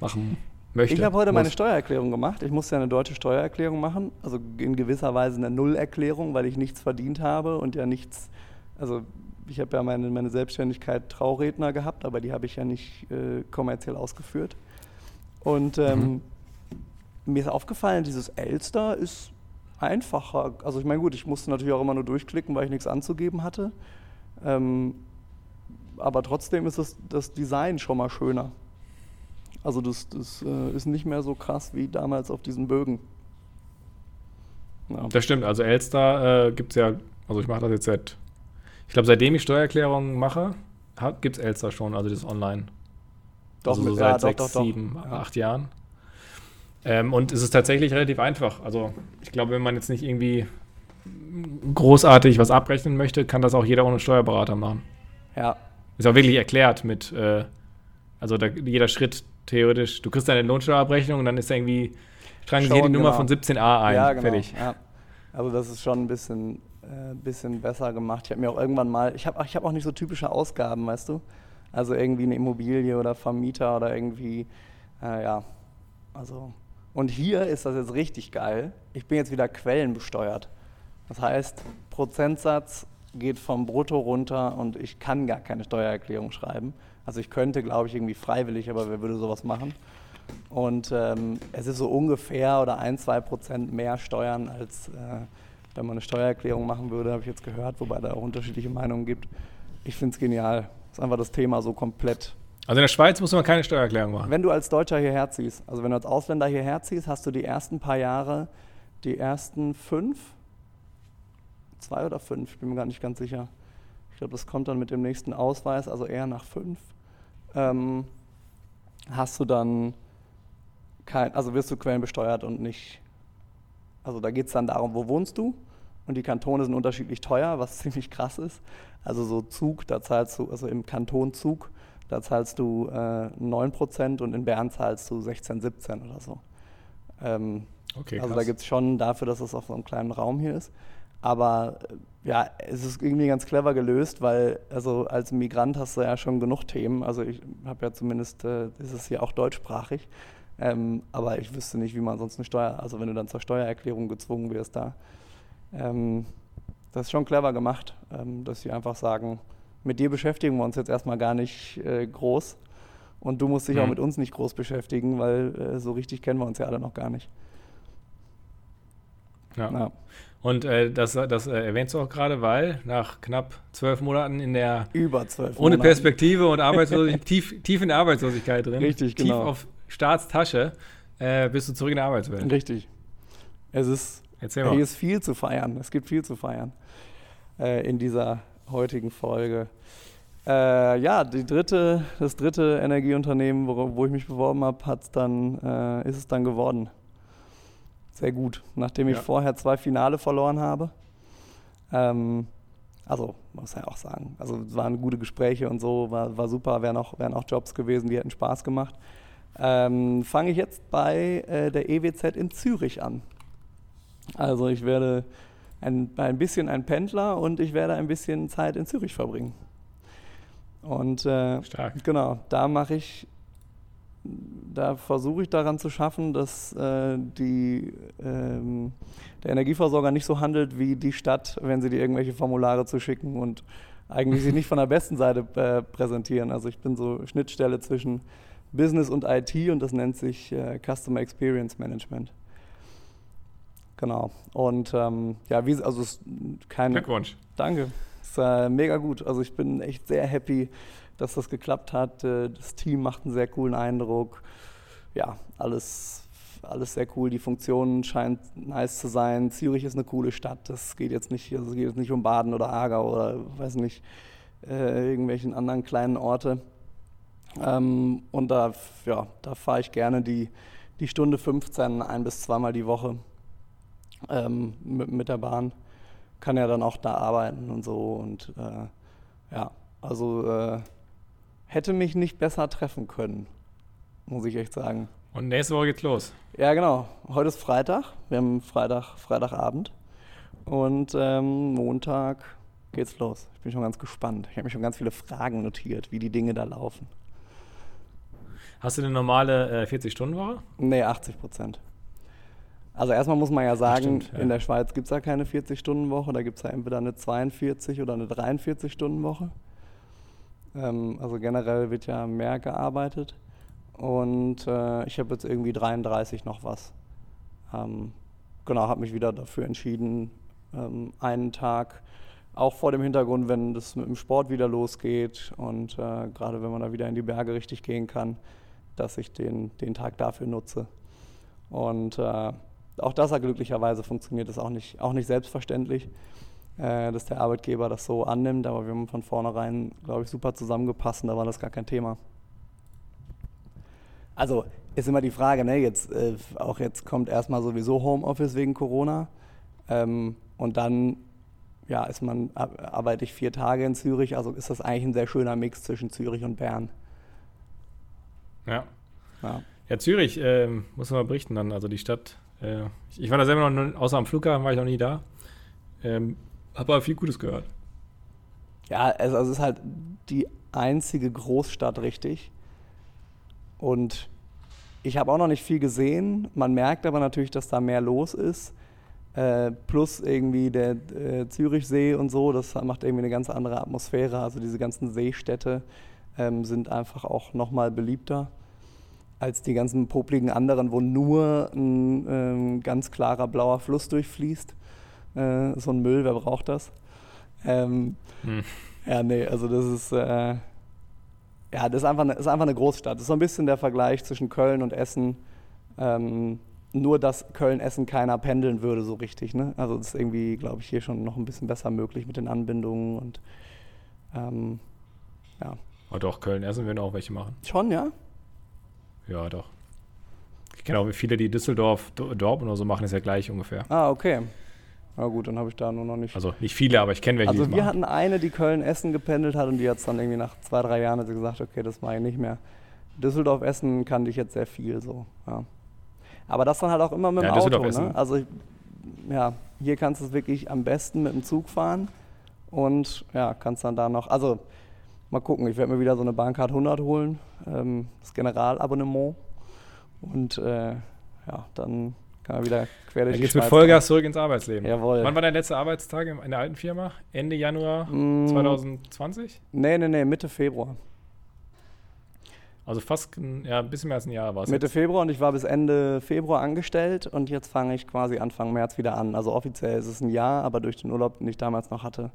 Speaker 1: machen möchte.
Speaker 2: Ich habe heute muss. meine Steuererklärung gemacht. Ich musste ja eine deutsche Steuererklärung machen, also in gewisser Weise eine Nullerklärung, weil ich nichts verdient habe und ja nichts, also ich habe ja meine, meine Selbstständigkeit Trauredner gehabt, aber die habe ich ja nicht äh, kommerziell ausgeführt. Und ähm, mhm. mir ist aufgefallen, dieses Elster ist einfacher. Also ich meine, gut, ich musste natürlich auch immer nur durchklicken, weil ich nichts anzugeben hatte. Ähm, aber trotzdem ist das, das Design schon mal schöner. Also das, das äh, ist nicht mehr so krass wie damals auf diesen Bögen.
Speaker 1: Ja. Das stimmt. Also Elster äh, gibt es ja, also ich mache das jetzt seit, ich glaube seitdem ich Steuererklärungen mache, gibt es Elster schon, also das online. Doch, also so seit sechs, sieben, acht Jahren. Ähm, und es ist tatsächlich relativ einfach. Also ich glaube, wenn man jetzt nicht irgendwie großartig was abrechnen möchte, kann das auch jeder ohne Steuerberater machen.
Speaker 2: Ja.
Speaker 1: Ist auch wirklich erklärt mit, äh, also da, jeder Schritt theoretisch. Du kriegst deine Lohnsteuerabrechnung und dann ist da irgendwie, tragen sie die Nummer genau. von 17a ein. Ja, genau. Fertig. Ja.
Speaker 2: Also das ist schon ein bisschen, äh, bisschen besser gemacht. Ich habe mir auch irgendwann mal, ich habe ich hab auch nicht so typische Ausgaben, weißt du? Also irgendwie eine Immobilie oder Vermieter oder irgendwie, äh, ja, also. Und hier ist das jetzt richtig geil. Ich bin jetzt wieder quellenbesteuert. Das heißt, Prozentsatz geht vom Brutto runter und ich kann gar keine Steuererklärung schreiben. Also ich könnte, glaube ich, irgendwie freiwillig, aber wer würde sowas machen? Und ähm, es ist so ungefähr oder ein, zwei Prozent mehr Steuern, als äh, wenn man eine Steuererklärung machen würde, habe ich jetzt gehört, wobei da auch unterschiedliche Meinungen gibt. Ich finde es genial. Das ist einfach das Thema so komplett.
Speaker 1: Also in der Schweiz muss man keine Steuererklärung machen.
Speaker 2: Wenn du als Deutscher hierher ziehst, also wenn du als Ausländer hierher ziehst, hast du die ersten paar Jahre, die ersten fünf, zwei oder fünf, ich bin mir gar nicht ganz sicher. Ich glaube, das kommt dann mit dem nächsten Ausweis, also eher nach fünf ähm, hast du dann kein, also wirst du quellenbesteuert und nicht, also da geht es dann darum, wo wohnst du? Und die Kantone sind unterschiedlich teuer, was ziemlich krass ist. Also so Zug, da zahlst du, also im Kanton Zug, da zahlst du äh, 9% und in Bern zahlst du 16, 17 oder so. Ähm, okay, also da gibt es schon dafür, dass es auf so einem kleinen Raum hier ist. Aber äh, ja, es ist irgendwie ganz clever gelöst, weil also als Migrant hast du ja schon genug Themen. Also ich habe ja zumindest, äh, ist es hier auch deutschsprachig. Ähm, aber ich wüsste nicht, wie man sonst eine Steuer, also wenn du dann zur Steuererklärung gezwungen wirst da. Ähm, das ist schon clever gemacht, ähm, dass sie einfach sagen, mit dir beschäftigen wir uns jetzt erstmal gar nicht äh, groß. Und du musst dich mhm. auch mit uns nicht groß beschäftigen, weil äh, so richtig kennen wir uns ja alle noch gar nicht.
Speaker 1: Ja. ja. Und äh, das, das äh, erwähnst du auch gerade, weil nach knapp zwölf Monaten in der
Speaker 2: über zwölf
Speaker 1: ohne Perspektive und Arbeitslosigkeit tief, tief in der Arbeitslosigkeit drin,
Speaker 2: richtig, genau.
Speaker 1: tief auf Staatstasche, äh, bist du zurück in der Arbeitswelt.
Speaker 2: Richtig. Es ist
Speaker 1: Erzähl mal.
Speaker 2: hier ist viel zu feiern. Es gibt viel zu feiern äh, in dieser heutigen Folge. Äh, ja, dritte, das dritte Energieunternehmen, wo, wo ich mich beworben habe, hat's dann, äh, ist es dann geworden. Sehr gut. Nachdem ich ja. vorher zwei Finale verloren habe. Ähm, also, muss ja auch sagen. Also, es waren gute Gespräche und so, war, war super, wären auch, wären auch Jobs gewesen, die hätten Spaß gemacht. Ähm, Fange ich jetzt bei äh, der EWZ in Zürich an. Also, ich werde ein, ein bisschen ein Pendler und ich werde ein bisschen Zeit in Zürich verbringen. Und äh,
Speaker 1: Stark.
Speaker 2: genau, da mache ich, da versuche ich daran zu schaffen, dass äh, die, ähm, der Energieversorger nicht so handelt wie die Stadt, wenn sie dir irgendwelche Formulare zu schicken und eigentlich sich nicht von der besten Seite äh, präsentieren. Also ich bin so Schnittstelle zwischen Business und IT und das nennt sich äh, Customer Experience Management. Genau. Und ähm, ja, wie, also es kein.
Speaker 1: Glückwunsch.
Speaker 2: Danke. Ist äh, mega gut. Also ich bin echt sehr happy, dass das geklappt hat. Äh, das Team macht einen sehr coolen Eindruck. Ja, alles, alles sehr cool. Die Funktion scheint nice zu sein. Zürich ist eine coole Stadt. Das geht jetzt nicht, also es geht jetzt nicht um Baden oder Aargau oder weiß nicht, äh, irgendwelchen anderen kleinen Orte. Ähm, und da, ja, da fahre ich gerne die, die Stunde 15 ein bis zweimal die Woche ähm, mit, mit, der Bahn. Kann ja dann auch da arbeiten und so. Und äh, ja, also äh, hätte mich nicht besser treffen können, muss ich echt sagen.
Speaker 1: Und nächste Woche geht's los.
Speaker 2: Ja, genau. Heute ist Freitag. Wir haben Freitag, Freitagabend. Und ähm, Montag geht's los. Ich bin schon ganz gespannt. Ich habe mir schon ganz viele Fragen notiert, wie die Dinge da laufen.
Speaker 1: Hast du eine normale äh, 40-Stunden-Woche?
Speaker 2: Nee, 80 Prozent. Also erstmal muss man ja sagen, Stimmt, ja. in der Schweiz gibt es ja keine 40-Stunden-Woche, da gibt es ja entweder eine 42 oder eine 43-Stunden-Woche. Ähm, also generell wird ja mehr gearbeitet. Und äh, ich habe jetzt irgendwie 33 noch was. Ähm, genau, habe mich wieder dafür entschieden, ähm, einen Tag, auch vor dem Hintergrund, wenn das mit dem Sport wieder losgeht und äh, gerade wenn man da wieder in die Berge richtig gehen kann, dass ich den, den Tag dafür nutze. Und äh, auch das hat glücklicherweise funktioniert, das ist auch nicht, auch nicht selbstverständlich, äh, dass der Arbeitgeber das so annimmt, aber wir haben von vornherein, glaube ich, super zusammengepasst und da war das gar kein Thema. Also ist immer die Frage, ne, jetzt, äh, auch jetzt kommt erstmal sowieso Homeoffice wegen Corona ähm, und dann ja, ist man, arbeite ich vier Tage in Zürich, also ist das eigentlich ein sehr schöner Mix zwischen Zürich und Bern.
Speaker 1: Ja. Ja, ja Zürich, äh, muss man mal berichten dann, also die Stadt äh, ich, war da selber noch, außer am Flughafen war ich noch nie da. Ähm, habe aber viel Gutes gehört.
Speaker 2: Ja, also, also es ist halt die einzige Großstadt, richtig. Und ich habe auch noch nicht viel gesehen. Man merkt aber natürlich, dass da mehr los ist. Äh, plus irgendwie der äh, Zürichsee und so, das macht irgendwie eine ganz andere Atmosphäre. Also diese ganzen Seestädte ähm, sind einfach auch nochmal beliebter als die ganzen popligen anderen, wo nur ein ähm, ganz klarer blauer Fluss durchfließt. Äh, so ein Müll, wer braucht das? Ähm, hm. Ja, nee, also das ist, äh, ja, das ist einfach, eine, ist einfach eine Großstadt. Das ist so ein bisschen der Vergleich zwischen Köln und Essen. Ähm, nur, dass Köln-Essen keiner pendeln würde so richtig. Ne? Also das ist irgendwie, glaube ich, hier schon noch ein bisschen besser möglich mit den Anbindungen und ähm, ja.
Speaker 1: Aber doch, Köln-Essen würden auch welche machen.
Speaker 2: Schon, ja?
Speaker 1: Ja, doch. Ich kenne auch viele, die Düsseldorf, Dortmund oder so machen, ist ja gleich ungefähr.
Speaker 2: Ah, okay. Na gut, dann habe ich da nur noch nicht.
Speaker 1: Also nicht viele, aber ich kenne welche.
Speaker 2: Also wir machen. hatten eine, die Köln-Essen gependelt hat und die hat es dann irgendwie nach zwei, drei Jahren hat sie gesagt, okay, das mache ich nicht mehr. Düsseldorf-Essen kannte ich jetzt sehr viel so. Ja. Aber das dann halt auch immer mit dem ja, Auto. Ne? Also ich, ja, hier kannst du es wirklich am besten mit dem Zug fahren und ja, kannst dann da noch. Also mal gucken, ich werde mir wieder so eine Bahncard 100 holen, ähm, das Generalabonnement. Und äh, ja, dann Kann man wieder quer durch
Speaker 1: Dann geht's mit Vollgas zurück ins Arbeitsleben.
Speaker 2: Jawohl.
Speaker 1: Wann war dein letzter Arbeitstag in der alten Firma? Ende Januar
Speaker 2: Mm,
Speaker 1: 2020?
Speaker 2: Nee, nee, nee, Mitte Februar.
Speaker 1: Also fast ein, ja, ein bisschen mehr als ein Jahr war es.
Speaker 2: Mitte
Speaker 1: jetzt.
Speaker 2: Februar und ich war bis Ende Februar angestellt und jetzt fange ich quasi Anfang März wieder an. Also offiziell ist es ein Jahr, aber durch den Urlaub, den ich damals noch hatte,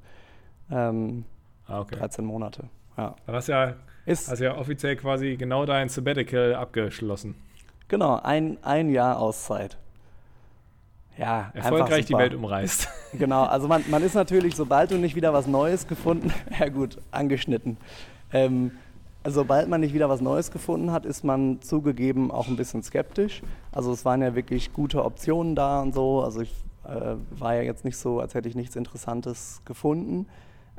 Speaker 2: ähm,
Speaker 1: Ah, okay.
Speaker 2: 13 Monate. Ja.
Speaker 1: Dann hast du ja,
Speaker 2: Ist
Speaker 1: hast ja offiziell quasi genau dein Sabbatical abgeschlossen.
Speaker 2: genau ein, ein Jahr Auszeit. Ja,
Speaker 1: Erfolgreich die. Welt umreist.
Speaker 2: Genau, also man, man ist natürlich, sobald du nicht wieder was Neues gefunden, ja gut, angeschnitten. Ähm, also sobald man nicht wieder was Neues gefunden hat, ist man zugegeben auch ein bisschen skeptisch. Also es waren ja wirklich gute Optionen da und so. Also ich äh, war ja jetzt nicht so, als hätte ich nichts Interessantes gefunden.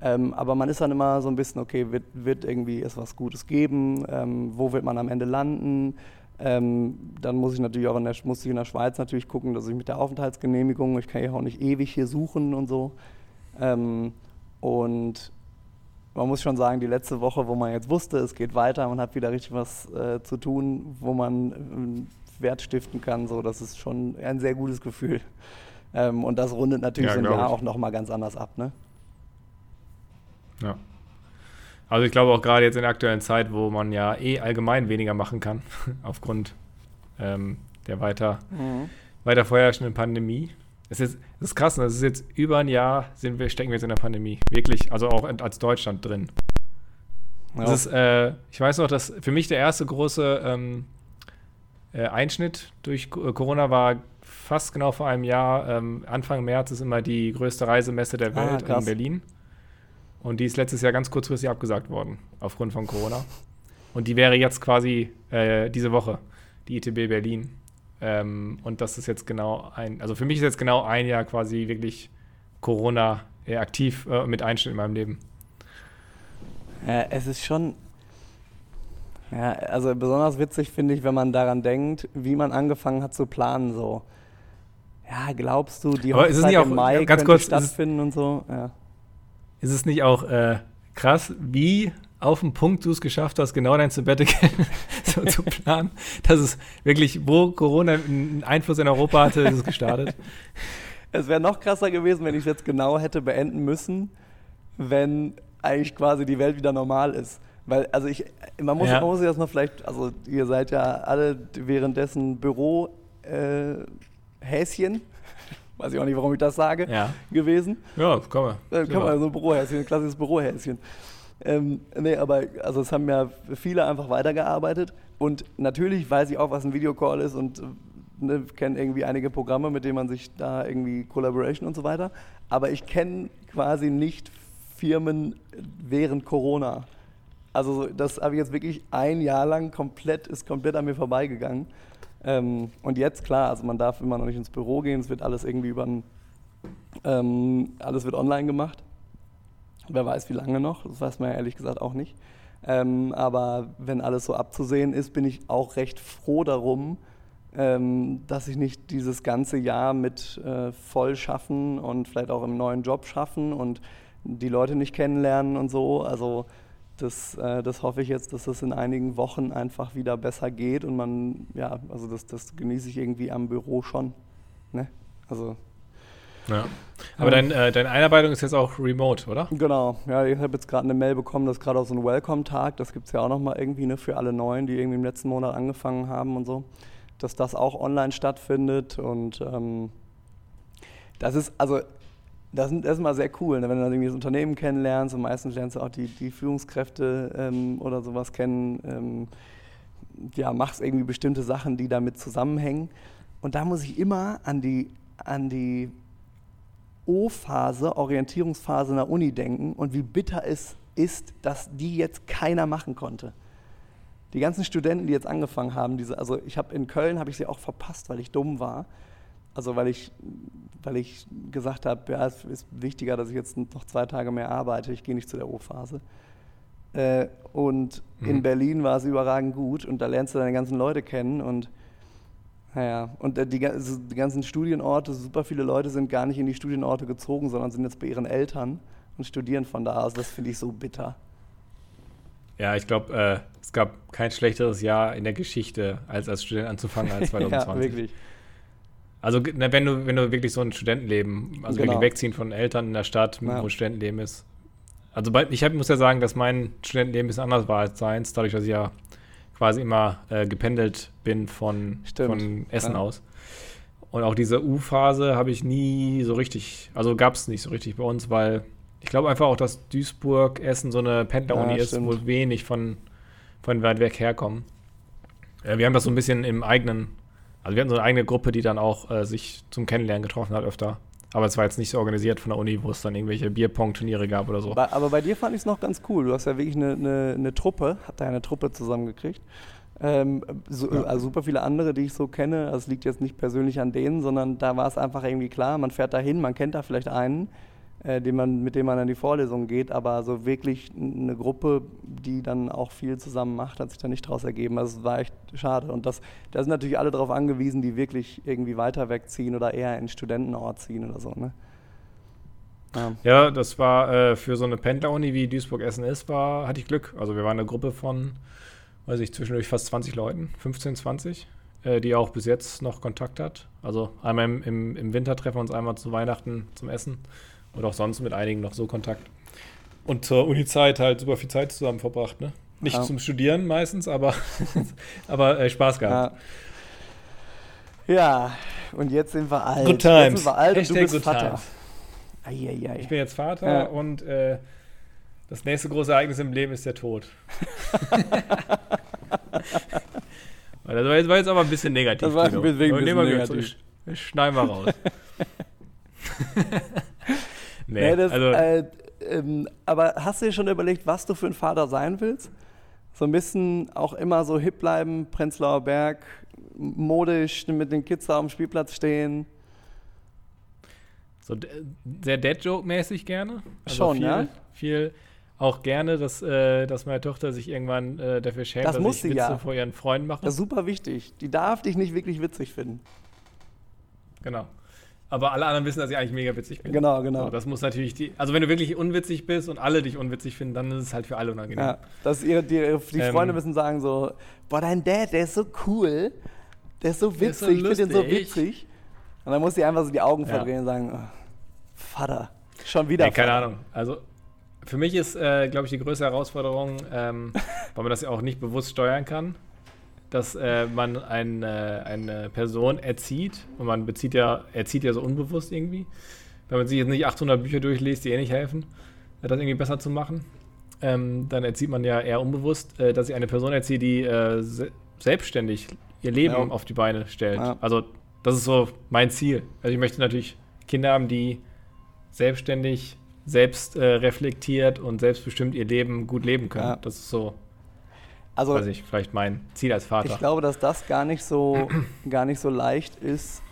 Speaker 2: Ähm, aber man ist dann immer so ein bisschen, okay, wird, wird irgendwie es was Gutes geben? Ähm, wo wird man am Ende landen? Ähm, dann muss ich natürlich auch in der, muss ich in der Schweiz natürlich gucken, dass ich mit der Aufenthaltsgenehmigung, ich kann ja auch nicht ewig hier suchen und so. Ähm, und man muss schon sagen, die letzte Woche, wo man jetzt wusste, es geht weiter, man hat wieder richtig was äh, zu tun, wo man ähm, Wert stiften kann, so, das ist schon ein sehr gutes Gefühl. Ähm, und das rundet natürlich
Speaker 1: Ja,
Speaker 2: so ein Jahr
Speaker 1: ich.
Speaker 2: auch nochmal ganz anders ab. Ne?
Speaker 1: Ja. Also ich glaube auch gerade jetzt in der aktuellen Zeit, wo man ja eh allgemein weniger machen kann, aufgrund ähm, der weiter, weiter vorherrschenden Pandemie. Es ist, es ist krass, ne? es ist jetzt über ein Jahr sind wir, stecken wir jetzt in der Pandemie. Wirklich, also auch als Deutschland drin.
Speaker 2: Ja.
Speaker 1: Das ist, äh, ich weiß noch, dass für mich der erste große ähm, äh, Einschnitt durch äh, Corona war fast genau vor einem Jahr. Ähm, Anfang März ist immer die größte Reisemesse der
Speaker 2: Ah,
Speaker 1: Welt in
Speaker 2: krass.
Speaker 1: Berlin. Und die ist letztes Jahr ganz kurzfristig abgesagt worden, aufgrund von Corona. Und die wäre jetzt quasi äh, diese Woche, die ITB Berlin. Ähm, und das ist jetzt genau ein, also für mich ist jetzt genau ein Jahr quasi wirklich Corona äh, aktiv äh, mit Einschnitt in meinem Leben.
Speaker 2: Ja, es ist schon. Ja, also besonders witzig finde ich, wenn man daran denkt, wie man angefangen hat zu planen. So, ja, glaubst du, die
Speaker 1: ist
Speaker 2: Hochzeit im Mai
Speaker 1: ganz
Speaker 2: könnte
Speaker 1: kurz, ist
Speaker 2: stattfinden und so? Ja.
Speaker 1: Ist es nicht auch äh, krass, wie auf den Punkt du es geschafft hast, genau dein Sabbatical so zu planen? Das ist wirklich, wo Corona einen Einfluss in Europa hatte, ist es gestartet.
Speaker 2: Es wäre noch krasser gewesen, wenn ich es jetzt genau hätte beenden müssen, wenn eigentlich quasi die Welt wieder normal ist. Weil, also ich, man muss,
Speaker 1: Ja.
Speaker 2: man muss sich das noch vielleicht, also ihr seid ja alle währenddessen Büro äh, Häschen, weiß ich auch nicht, warum ich das sage,
Speaker 1: Ja,
Speaker 2: gewesen.
Speaker 1: ja komm
Speaker 2: Äh, kann man so ein Bürohäschen, ein klassisches Bürohäschen. Ähm, nee, aber also es haben ja viele einfach weitergearbeitet und natürlich weiß ich auch, was ein Videocall ist und ne, kenne irgendwie einige Programme, mit denen man sich da irgendwie Collaboration und so weiter. Aber ich kenne quasi nicht Firmen während Corona. Also so, das habe ich jetzt wirklich ein Jahr lang komplett, ist komplett an mir vorbeigegangen. Ähm, und jetzt klar, also man darf immer noch nicht ins Büro gehen, es wird alles irgendwie über ähm, alles wird online gemacht. Wer weiß, wie lange noch, das weiß man ja ehrlich gesagt auch nicht. Ähm, aber wenn alles so abzusehen ist, bin ich auch recht froh darum, ähm, dass ich nicht dieses ganze Jahr mit äh, voll schaffen und vielleicht auch im neuen Job schaffen und die Leute nicht kennenlernen und so. Also das, äh, das hoffe ich jetzt, dass das in einigen Wochen einfach wieder besser geht und man, ja, also das, das genieße ich irgendwie am Büro schon. Ne? Also
Speaker 1: Ja. Aber dein, äh, deine Einarbeitung ist jetzt auch remote, oder?
Speaker 2: Genau, ja, ich habe jetzt gerade eine Mail bekommen, dass gerade auch so ein Welcome-Tag, das gibt es ja auch nochmal irgendwie ne, für alle Neuen, die irgendwie im letzten Monat angefangen haben und so, dass das auch online stattfindet und ähm, das ist, also, das, ist- mal sehr cool, ne, wenn du dann irgendwie das Unternehmen kennenlernst und meistens lernst du auch die, die Führungskräfte ähm, oder sowas kennen, ähm, ja, machst irgendwie bestimmte Sachen, die damit zusammenhängen und da muss ich immer an die, an die O-Phase, Orientierungsphase in der Uni denken und wie bitter es ist, dass die jetzt keiner machen konnte. Die ganzen Studenten, die jetzt angefangen haben, diese, also ich habe in Köln habe ich sie auch verpasst, weil ich dumm war. Also weil ich, weil ich gesagt habe, ja, es ist wichtiger, dass ich jetzt noch zwei Tage mehr arbeite. Ich gehe nicht zu der O-Phase. Äh, und in
Speaker 1: Mhm.
Speaker 2: Berlin war es überragend gut und da lernst du deine ganzen Leute kennen und naja, und äh, die, die ganzen Studienorte, super viele Leute sind gar nicht in die Studienorte gezogen, sondern sind jetzt bei ihren Eltern und studieren von da aus. Das finde ich so bitter.
Speaker 1: Ja, ich glaube, äh, es gab kein schlechteres Jahr in der Geschichte, als als Student anzufangen als 2020.
Speaker 2: ja, wirklich.
Speaker 1: Also na, wenn du, wenn du wirklich so ein Studentenleben, also
Speaker 2: Genau.
Speaker 1: wirklich wegziehen von Eltern in der Stadt,
Speaker 2: Ja.
Speaker 1: wo Studentenleben ist. Also bei, ich hab, muss ja sagen, dass mein Studentenleben ein bisschen anders war als seins, dadurch, dass ich ja quasi immer äh, gependelt bin von,
Speaker 2: Stimmt.
Speaker 1: von Essen
Speaker 2: Ja.
Speaker 1: aus. Und auch diese U-Phase habe ich nie so richtig, also gab es nicht so richtig bei uns, weil ich glaube einfach auch, dass Duisburg, Essen so eine Pendleruni
Speaker 2: Ja,
Speaker 1: ist, wo wenig von, von weit weg herkommen. Äh, wir haben das so ein bisschen im eigenen, also wir hatten so eine eigene Gruppe, die dann auch äh, sich zum Kennenlernen getroffen hat öfter. Aber es war jetzt nicht so organisiert von der Uni, wo es dann irgendwelche Bierpong-Turniere gab oder so.
Speaker 2: Aber bei dir fand ich es noch ganz cool. Du hast ja wirklich eine, eine, eine Truppe, habt ihr eine Truppe zusammengekriegt. Ähm, so,
Speaker 1: Ja.
Speaker 2: Also super viele andere, die ich so kenne. Also es liegt jetzt nicht persönlich an denen, sondern da war es einfach irgendwie klar, man fährt dahin, man kennt da vielleicht einen, äh, man, mit dem man an die Vorlesung geht, aber so wirklich eine Gruppe, die dann auch viel zusammen macht, hat sich da nicht draus ergeben. Also es war echt schade. Und das, da sind natürlich alle darauf angewiesen, die wirklich irgendwie weiter wegziehen oder eher in Studentenort ziehen oder so. Ne? Ja.
Speaker 1: Ja, das war äh, für so eine Pendleruni, wie Duisburg-Essen ist, war, hatte ich Glück. Also wir waren eine Gruppe von, weiß ich, zwischendurch fast 20 Leuten, 15, 20, äh, die auch bis jetzt noch Kontakt hat. Also einmal im, im, im Winter treffen wir uns einmal zu Weihnachten zum Essen und auch sonst mit einigen noch so Kontakt. Und zur Uni-Zeit halt super viel Zeit zusammen verbracht, ne? Nicht
Speaker 2: Ja.
Speaker 1: zum Studieren meistens, aber, aber äh, Spaß gehabt.
Speaker 2: Ja. ja, und jetzt sind wir alt.
Speaker 1: Good times.
Speaker 2: Jetzt sind wir alt und du bist Vater.
Speaker 1: Ich bin jetzt Vater
Speaker 2: Ja.
Speaker 1: und äh, das nächste große Ereignis im Leben ist der Tod. Das war jetzt, war jetzt aber ein bisschen negativ.
Speaker 2: Das war ein bisschen- ein bisschen negativ.
Speaker 1: schneiden wir raus. nee,
Speaker 2: Nee, das,
Speaker 1: also,
Speaker 2: äh, ähm, aber hast du dir schon überlegt, was du für ein Vater sein willst? So ein bisschen auch immer so hip bleiben, Prenzlauer Berg, modisch mit den Kids da am Spielplatz stehen.
Speaker 1: so sehr Dad-Joke-mäßig gerne. Also
Speaker 2: Schon,
Speaker 1: viel,
Speaker 2: ja?
Speaker 1: Viel auch gerne, dass, äh, dass meine Tochter sich irgendwann äh, dafür schämt,
Speaker 2: Das
Speaker 1: dass
Speaker 2: muss
Speaker 1: ich
Speaker 2: sie
Speaker 1: Witze
Speaker 2: ja.
Speaker 1: vor ihren Freunden mache.
Speaker 2: Das ist super wichtig. Die darf dich nicht wirklich witzig finden.
Speaker 1: Genau. Aber alle anderen wissen, dass ich eigentlich mega witzig bin.
Speaker 2: Genau, genau.
Speaker 1: So, das muss natürlich die. Also wenn du wirklich unwitzig bist und alle dich unwitzig finden, dann ist es halt für alle unangenehm.
Speaker 2: Ja, dass ihre, die, die
Speaker 1: Ähm.
Speaker 2: Freunde müssen sagen so, boah, dein Dad, der ist so cool, der ist so
Speaker 1: Der ist so
Speaker 2: witzig, ich finde den so
Speaker 1: lustig."
Speaker 2: witzig. Und dann muss sie einfach so die Augen
Speaker 1: Ja.
Speaker 2: verdrehen und sagen, oh, Vater, schon wieder
Speaker 1: Nee, keine. Ahnung. Also für mich ist, äh, glaube ich, die größte Herausforderung, ähm, weil man das ja auch nicht bewusst steuern kann, dass äh, man ein, äh, eine Person erzieht und man bezieht ja, erzieht ja so unbewusst irgendwie. Wenn man sich jetzt nicht 800 Bücher durchliest, die eh nicht helfen, äh, das irgendwie besser zu machen, ähm, dann erzieht man ja eher unbewusst, äh, dass ich eine Person erziehe, die äh, se selbstständig ihr Leben
Speaker 2: Ja.
Speaker 1: auf die Beine stellt.
Speaker 2: Ja.
Speaker 1: Also das ist so mein Ziel. Also ich möchte natürlich Kinder haben, die selbstständig, selbst äh, reflektiert und selbstbestimmt ihr Leben gut leben können.
Speaker 2: Ja.
Speaker 1: Das ist so,
Speaker 2: Also
Speaker 1: weiß ich, vielleicht mein Ziel als Vater.
Speaker 2: ich glaube, dass das gar nicht so, gar nicht so leicht ist,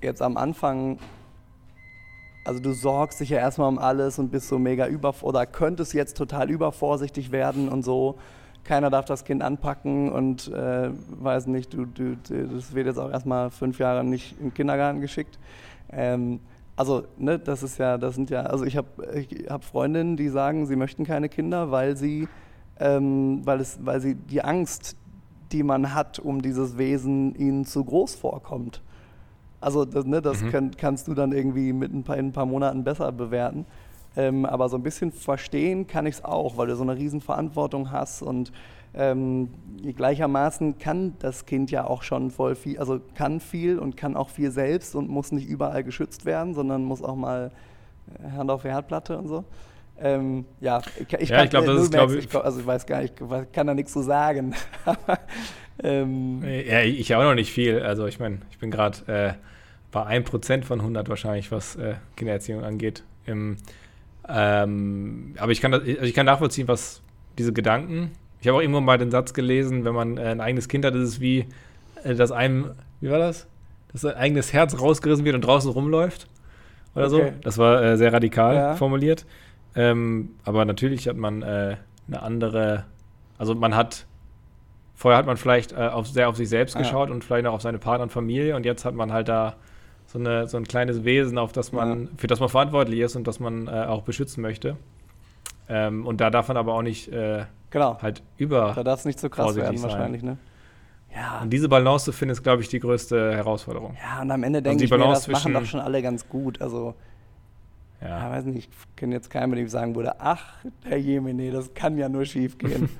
Speaker 2: jetzt am Anfang. Also du sorgst dich ja erstmal um alles und bist so mega über oder könntest jetzt total übervorsichtig werden und so. Keiner darf das Kind anpacken und äh, weiß nicht, du, du, das wird jetzt auch erstmal fünf Jahre nicht in den Kindergarten geschickt. Ähm, also, ne, das ist ja, das sind ja, also ich habe ich hab Freundinnen, die sagen, sie möchten keine Kinder, weil sie, ähm, weil es, weil sie die Angst, die man hat um dieses Wesen, ihnen zu groß vorkommt. Also, das, ne, das
Speaker 1: Mhm.
Speaker 2: könnt, kannst du dann irgendwie mit ein paar, in ein paar Monaten besser bewerten. Ähm, aber so ein bisschen verstehen kann ich es auch, weil du so eine riesen Verantwortung hast und ähm, gleichermaßen kann das Kind ja auch schon voll viel, also kann viel und kann auch viel selbst und muss nicht überall geschützt werden, sondern muss auch mal äh, Hand auf die Herdplatte und so. Ähm, ja, ich, ich,
Speaker 1: Ja, ich glaub, das
Speaker 2: du
Speaker 1: ist,
Speaker 2: merkst,
Speaker 1: glaub ich-
Speaker 2: ich, also ich weiß gar nicht, ich kann da nichts zu sagen. Aber, ähm,
Speaker 1: Ja, ich auch noch nicht viel. Also ich meine, ich bin gerade äh, bei 1% von 100 wahrscheinlich, was äh, Kindererziehung angeht. Im, ähm, aber ich kann, das, also ich kann nachvollziehen, was diese Gedanken. Ich habe auch irgendwann mal den Satz gelesen, wenn man äh, ein eigenes Kind hat, ist es wie, äh, dass einem, wie war das? Dass ein eigenes Herz rausgerissen wird und draußen rumläuft. Oder
Speaker 2: Okay.
Speaker 1: so. Das war äh, sehr radikal
Speaker 2: Ja.
Speaker 1: formuliert. Ähm, aber natürlich hat man äh, eine andere, also man hat Vorher hat man vielleicht äh, auf, sehr auf sich selbst
Speaker 2: Ja.
Speaker 1: geschaut und vielleicht auch auf seine Partner und Familie und jetzt hat man halt da so, eine, so ein kleines Wesen, auf das man, für das man verantwortlich ist und das man äh, auch beschützen möchte. Ähm, und da darf man aber auch nicht äh,
Speaker 2: genau,
Speaker 1: halt über.
Speaker 2: da darf es nicht zu krass
Speaker 1: vorsichtig
Speaker 2: werden wahrscheinlich. Ne? Ja.
Speaker 1: Und diese Balance zu finden, ist, glaube ich, die größte Herausforderung.
Speaker 2: Ja, und am Ende
Speaker 1: Also
Speaker 2: denke
Speaker 1: die
Speaker 2: ich mir, das machen doch schon alle ganz gut. Also, ja,
Speaker 1: Ja.
Speaker 2: weiß nicht, ich kenne jetzt keinen, mit dem ich sagen würde, ach, Herr Jemine, das kann ja nur schief gehen.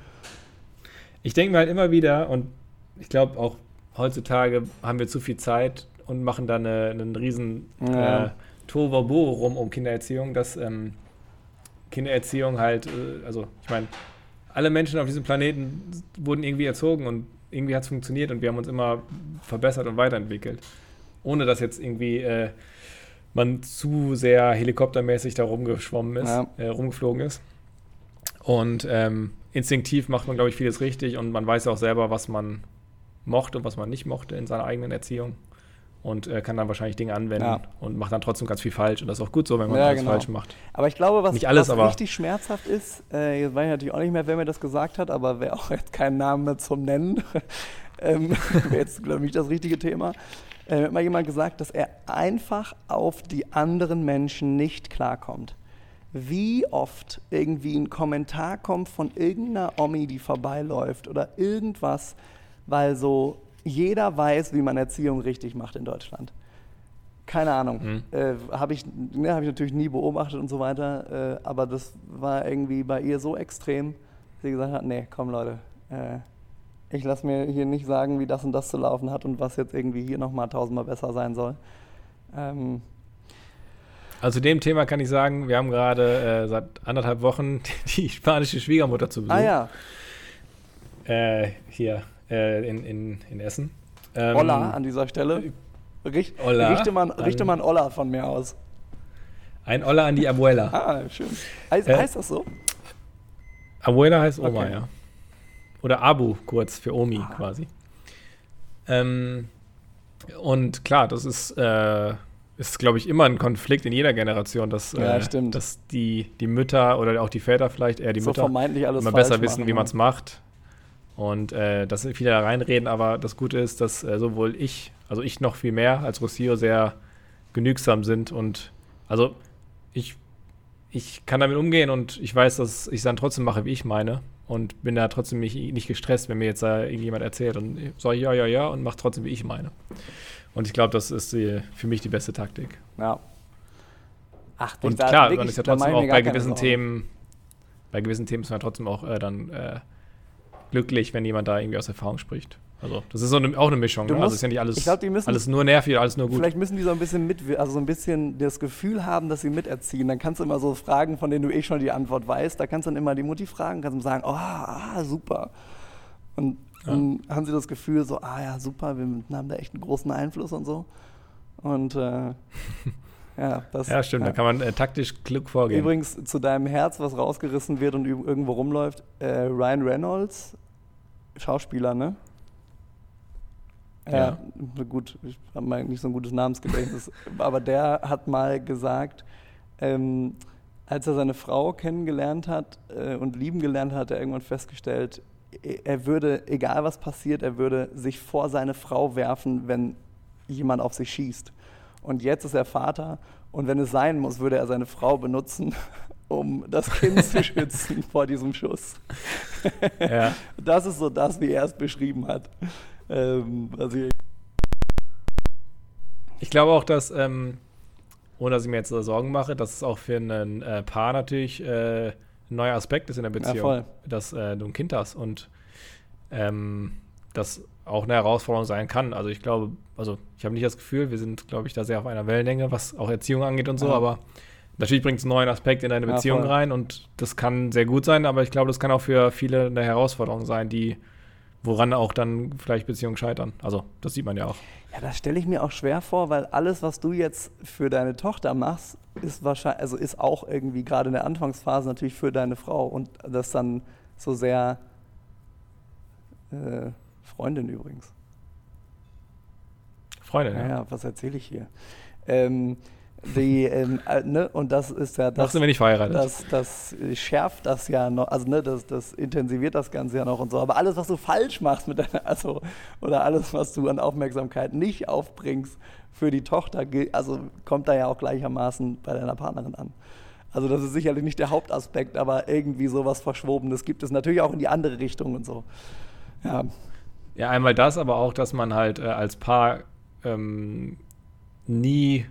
Speaker 1: Ich denke mir halt immer wieder, und ich glaube auch heutzutage haben wir zu viel Zeit und machen da eine, einen riesen
Speaker 2: Ja.
Speaker 1: äh, Tohuwabohu rum um Kindererziehung, dass ähm, Kindererziehung halt, äh, also ich meine, alle Menschen auf diesem Planeten wurden irgendwie erzogen und irgendwie hat es funktioniert und wir haben uns immer verbessert und weiterentwickelt. Ohne dass jetzt irgendwie äh, man zu sehr helikoptermäßig da rumgeschwommen ist,
Speaker 2: Ja.
Speaker 1: äh, rumgeflogen ist. Und ähm, instinktiv macht man, glaube ich, vieles richtig und man weiß auch selber, was man mochte und was man nicht mochte in seiner eigenen Erziehung. Und äh, kann dann wahrscheinlich Dinge anwenden
Speaker 2: Ja.
Speaker 1: und macht dann trotzdem ganz viel falsch. Und das ist auch gut so, wenn man
Speaker 2: Ja, genau.
Speaker 1: falsch macht.
Speaker 2: Aber ich glaube, was,
Speaker 1: alles,
Speaker 2: was richtig schmerzhaft ist, äh, jetzt weiß ich natürlich auch nicht mehr, wer mir das gesagt hat, aber wäre auch jetzt kein Name mehr zum Nennen. Ähm, jetzt, glaube ich, das richtige Thema. Äh, hat mal jemand gesagt, dass er einfach auf die anderen Menschen nicht klarkommt. Wie oft irgendwie ein Kommentar kommt von irgendeiner Omi, die vorbeiläuft oder irgendwas, weil so jeder weiß, wie man Erziehung richtig macht in Deutschland. Keine Ahnung.
Speaker 1: Mhm.
Speaker 2: Äh, habe ich, ne, hab ich natürlich nie beobachtet und so weiter, äh, aber das war irgendwie bei ihr so extrem, dass sie gesagt hat, nee, komm Leute, äh, ich lasse mir hier nicht sagen, wie das und das zu laufen hat und was jetzt irgendwie hier nochmal tausendmal besser sein soll. Ähm,
Speaker 1: Also zu dem Thema kann ich sagen, wir haben gerade äh, seit anderthalb Wochen die spanische Schwiegermutter zu Besuch.
Speaker 2: ah ja,
Speaker 1: Äh, hier äh, in, in, in Essen. Ähm,
Speaker 2: Olla an dieser Stelle. Richt,
Speaker 1: Olla
Speaker 2: richte, man,
Speaker 1: an-
Speaker 2: richte man Olla von mir aus.
Speaker 1: Ein Olla an die Abuela.
Speaker 2: Ah, schön. Heißt,
Speaker 1: Äh,
Speaker 2: heißt das so?
Speaker 1: Abuela heißt Oma,
Speaker 2: Okay.
Speaker 1: ja. Oder Abu kurz für Omi
Speaker 2: Ah.
Speaker 1: quasi. Ähm, und klar, das ist, äh, ist glaube ich, immer ein Konflikt in jeder Generation, dass,
Speaker 2: Ja,
Speaker 1: äh, dass die, die Mütter oder auch die Väter vielleicht, eher die
Speaker 2: so
Speaker 1: Mütter, immer besser wissen,
Speaker 2: machen,
Speaker 1: wie man es macht. Und äh, dass viele da reinreden, aber das Gute ist, dass äh, sowohl ich, also ich noch viel mehr als Rossio sehr genügsam sind und also ich, ich kann damit umgehen und ich weiß, dass ich es dann trotzdem mache, wie ich meine und bin da trotzdem nicht, nicht gestresst, wenn mir jetzt da irgendjemand erzählt und ich sage ja, ja, ja und mache trotzdem, wie ich meine. Und ich glaube, das ist die, für mich die beste Taktik.
Speaker 2: Ja. Ach,
Speaker 1: Und klar, man ist ja trotzdem auch bei gewissen. Themen, bei gewissen Themen ist man trotzdem auch äh, dann äh, glücklich, wenn jemand da irgendwie aus Erfahrung spricht. Also das ist so eine, auch eine Mischung. Ne?
Speaker 2: musst-
Speaker 1: Also ist ja nicht alles,
Speaker 2: ich glaub, die müssen-
Speaker 1: alles nur nervig alles nur gut.
Speaker 2: Vielleicht müssen die so ein bisschen mit, also so ein bisschen das Gefühl haben, dass sie miterziehen. Dann kannst du immer so Fragen, von denen du eh schon die Antwort weißt, da kannst du dann immer die Mutti fragen, kannst du sagen, oh, ah, super. Und dann haben sie das Gefühl so, ah ja, super, wir haben da echt einen großen Einfluss und so. Und äh, ja, das.
Speaker 1: ja, stimmt, da kann man äh, taktisch klug vorgehen.
Speaker 2: Übrigens zu deinem Herz, was rausgerissen wird und irgendwo rumläuft, äh, Ryan Reynolds, Schauspieler, ne?
Speaker 1: Ja.
Speaker 2: Ja, gut, ich habe mal nicht so ein gutes Namensgedächtnis, aber der hat mal gesagt, ähm, als er seine Frau kennengelernt hat äh, und lieben gelernt hat, hat er irgendwann festgestellt, e- er würde, egal was passiert, er würde sich vor seine Frau werfen, wenn jemand auf sich schießt. Und jetzt ist er Vater und wenn es sein muss, würde er seine Frau benutzen, um das Kind zu schützen vor diesem Schuss.
Speaker 1: ja.
Speaker 2: Das ist so das, wie er es beschrieben hat. Ähm, also ich,
Speaker 1: glaube auch, dass, ähm, ohne dass ich mir jetzt so Sorgen mache, dass es auch für ein äh, Paar natürlich äh, ein neuer Aspekt ist in der Beziehung,
Speaker 2: voll.
Speaker 1: dass äh, du ein Kind hast und ähm, das auch eine Herausforderung sein kann. Also ich glaube, also ich habe nicht das Gefühl, wir sind, glaube ich, da sehr auf einer Wellenlänge, was auch Erziehung angeht und so,
Speaker 2: Ja.
Speaker 1: aber natürlich bringt es einen neuen Aspekt in deine
Speaker 2: Ja,
Speaker 1: Beziehung
Speaker 2: voll.
Speaker 1: rein und das kann sehr gut sein, aber ich glaube, das kann auch für viele eine Herausforderung sein, die woran auch dann vielleicht Beziehungen scheitern. Also das sieht man ja auch.
Speaker 2: ja, das stelle ich mir auch schwer vor, weil alles, was du jetzt für deine Tochter machst, ist wahrscheinlich, also ist auch irgendwie gerade in der Anfangsphase natürlich für deine Frau und das dann so sehr äh, Freundin übrigens.
Speaker 1: Freundin,
Speaker 2: Ja,
Speaker 1: ja.
Speaker 2: was erzähle ich hier? Ähm, die, äh, ne, und das ist ja das,
Speaker 1: sind wir nicht verheiratet.
Speaker 2: das, das schärft das ja noch, also ne, das, das intensiviert das Ganze ja noch und so. Aber alles, was du falsch machst mit deiner, also, oder alles, was du an Aufmerksamkeit nicht aufbringst für die Tochter, also kommt da ja auch gleichermaßen bei deiner Partnerin an. Also das ist sicherlich nicht der Hauptaspekt, aber irgendwie sowas Verschwobenes gibt es natürlich auch in die andere Richtung und so. Ja,
Speaker 1: Ja, einmal das, aber auch, dass man halt äh, als Paar ähm, nie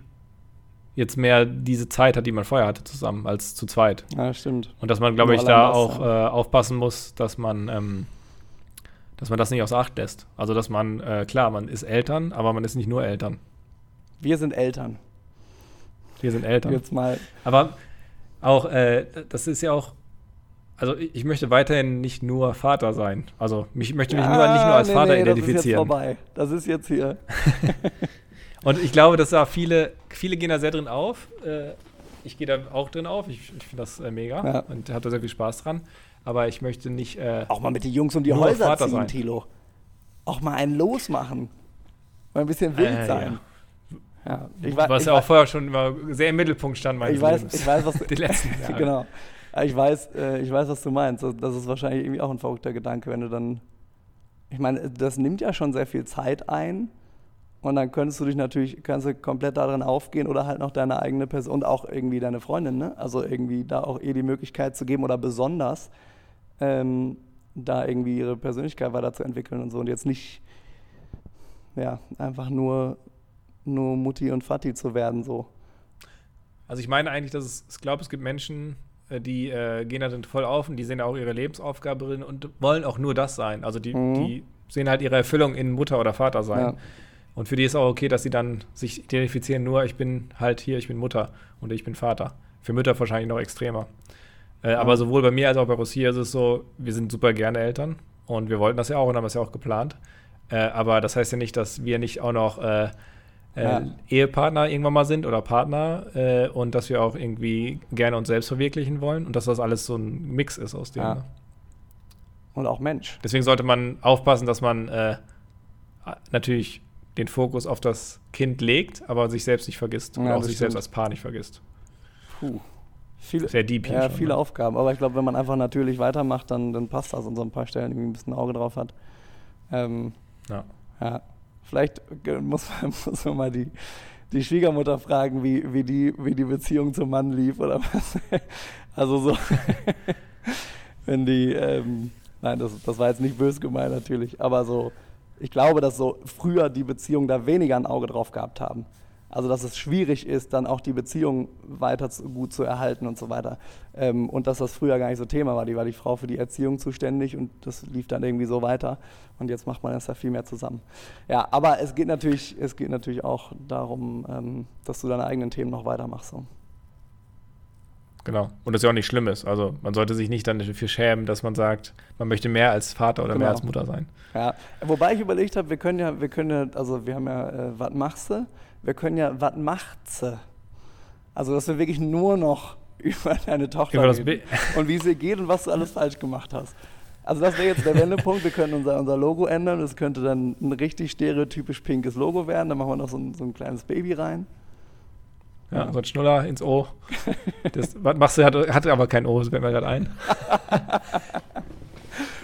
Speaker 1: jetzt mehr diese Zeit hat, die man vorher hatte, zusammen, als zu zweit.
Speaker 2: Ja, stimmt.
Speaker 1: Und dass man, glaube ich, da auch äh, aufpassen muss, dass man, ähm, dass man das nicht aus Acht lässt. Also, dass man, äh, klar, man ist Eltern, aber man ist nicht nur Eltern.
Speaker 2: Wir sind Eltern.
Speaker 1: Wir sind Eltern.
Speaker 2: Jetzt mal.
Speaker 1: Aber auch, äh, das ist ja auch, also ich möchte weiterhin nicht nur Vater sein. Also ich möchte mich nur, nicht nur als
Speaker 2: nee,
Speaker 1: Vater
Speaker 2: nee, Das ist jetzt
Speaker 1: identifizieren.
Speaker 2: vorbei. Das ist jetzt hier.
Speaker 1: Und ich glaube, dass da viele, viele gehen da sehr drin auf. Äh, ich gehe da auch drin auf. Ich, ich finde das äh, mega
Speaker 2: Ja.
Speaker 1: und habe da sehr viel Spaß dran. Aber ich möchte nicht. Äh,
Speaker 2: Auch mal mit den Jungs um die Häuser
Speaker 1: Vater
Speaker 2: ziehen,
Speaker 1: sein.
Speaker 2: Tilo. Auch mal einen losmachen. Mal ein bisschen wild
Speaker 1: Äh,
Speaker 2: sein. Ja. Ich, wei-
Speaker 1: was
Speaker 2: ich,
Speaker 1: ja auch vorher schon immer sehr im Mittelpunkt stand meines
Speaker 2: ich weiß,
Speaker 1: Lebens.
Speaker 2: ich weiß, was
Speaker 1: Die letzten Jahre.
Speaker 2: genau. Ja, Ich weiß, äh, ich weiß, was du meinst. Das- Das ist wahrscheinlich irgendwie auch ein verrückter Gedanke, wenn du dann. Ich meine, das nimmt ja schon sehr viel Zeit ein. Und dann könntest du dich natürlich, kannst du komplett darin aufgehen oder halt noch deine eigene Person und auch irgendwie deine Freundin, ne? Also irgendwie da auch ihr die Möglichkeit zu geben oder besonders ähm, da irgendwie ihre Persönlichkeit weiterzuentwickeln und so. Und jetzt nicht, ja, einfach nur, nur Mutti und Vati zu werden, so.
Speaker 1: Also ich meine eigentlich, dass es, ich glaube, es gibt Menschen, äh, die äh, gehen da dann voll auf und die sehen auch ihre Lebensaufgabe drin und wollen auch nur das sein. Also die,
Speaker 2: Mhm.
Speaker 1: die sehen halt ihre Erfüllung in Mutter oder Vater sein.
Speaker 2: Ja.
Speaker 1: Und für die ist auch okay, dass sie dann sich identifizieren, nur ich bin halt hier, ich bin Mutter und ich bin Vater. Für Mütter wahrscheinlich noch extremer. Äh, Aber sowohl bei mir als auch bei Rossier ist es so, wir sind super gerne Eltern und wir wollten das ja auch und haben das ja auch geplant. Äh, aber das heißt ja nicht, dass wir nicht auch noch äh, äh,
Speaker 2: Ja.
Speaker 1: Ehepartner irgendwann mal sind oder Partner äh, und dass wir auch irgendwie gerne uns selbst verwirklichen wollen und dass das alles so ein Mix ist aus dem.
Speaker 2: Ja.
Speaker 1: Ne?
Speaker 2: Und auch Mensch.
Speaker 1: Deswegen sollte man aufpassen, dass man äh, natürlich den Fokus auf das Kind legt, aber sich selbst nicht vergisst.
Speaker 2: Ja,
Speaker 1: oder auch sich
Speaker 2: stimmt.
Speaker 1: selbst als Paar nicht vergisst.
Speaker 2: Puh. Viele,
Speaker 1: Sehr deep hier
Speaker 2: ja,
Speaker 1: schon,
Speaker 2: viele
Speaker 1: ne?
Speaker 2: Aufgaben. Aber ich glaube, wenn man einfach natürlich weitermacht, dann, dann passt das und so ein paar Stellen irgendwie ein bisschen Auge drauf hat. Ähm,
Speaker 1: Ja.
Speaker 2: ja. Vielleicht muss man, muss man mal die, die Schwiegermutter fragen, wie, wie, die, wie die Beziehung zum Mann lief oder was. Also so, wenn die, ähm, nein, das, das war jetzt nicht böse gemeint natürlich, aber so, ich glaube, dass so früher die Beziehungen da weniger ein Auge drauf gehabt haben. Also dass es schwierig ist, dann auch die Beziehung weiter zu, gut zu erhalten und so weiter. Ähm, und dass das früher gar nicht so Thema war. Die war die Frau für die Erziehung zuständig und das lief dann irgendwie so weiter. Und jetzt macht man das ja viel mehr zusammen. Ja, aber es geht natürlich, es geht natürlich auch darum, ähm, dass du deine eigenen Themen noch weitermachst. So.
Speaker 1: Genau. Und das ja auch nicht schlimm ist. Also man sollte sich nicht dann dafür schämen, dass man sagt, man möchte mehr als Vater oder mehr
Speaker 2: Genau.
Speaker 1: als Mutter sein.
Speaker 2: Ja, wobei ich überlegt habe, wir können ja, wir können ja, also wir haben ja, äh, was machst du? Wir können ja, was macht's? Also, dass wir wirklich nur noch über deine Tochter
Speaker 1: Über
Speaker 2: reden und wie es ihr geht und was du alles falsch gemacht hast. Also das wäre jetzt der Wendepunkt. Wir können unser, unser Logo ändern. Das könnte dann ein richtig stereotypisch pinkes Logo werden. Dann machen wir noch so ein, so ein kleines Baby rein.
Speaker 1: Ja, so ein Schnuller ins O. Das, was machst du? Hatte, hatte aber kein O, das fällt mir gerade ein.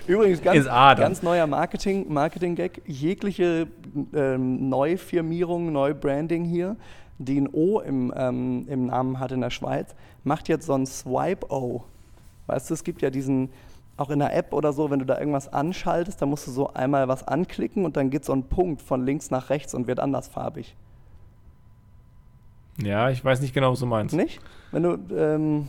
Speaker 2: Übrigens, ganz, ganz neuer Marketing- Marketing-Gag. Jegliche ähm, Neufirmierung, Neubranding hier, die ein O im, ähm, im Namen hat in der Schweiz, macht jetzt so ein Swipe-O. Weißt du, es gibt ja diesen, auch in der App oder so, wenn du da irgendwas anschaltest, dann musst du so einmal was anklicken und dann geht so ein Punkt von links nach rechts und wird andersfarbig.
Speaker 1: Ja, ich weiß nicht genau, was du meinst.
Speaker 2: Nicht? Wenn du, ähm,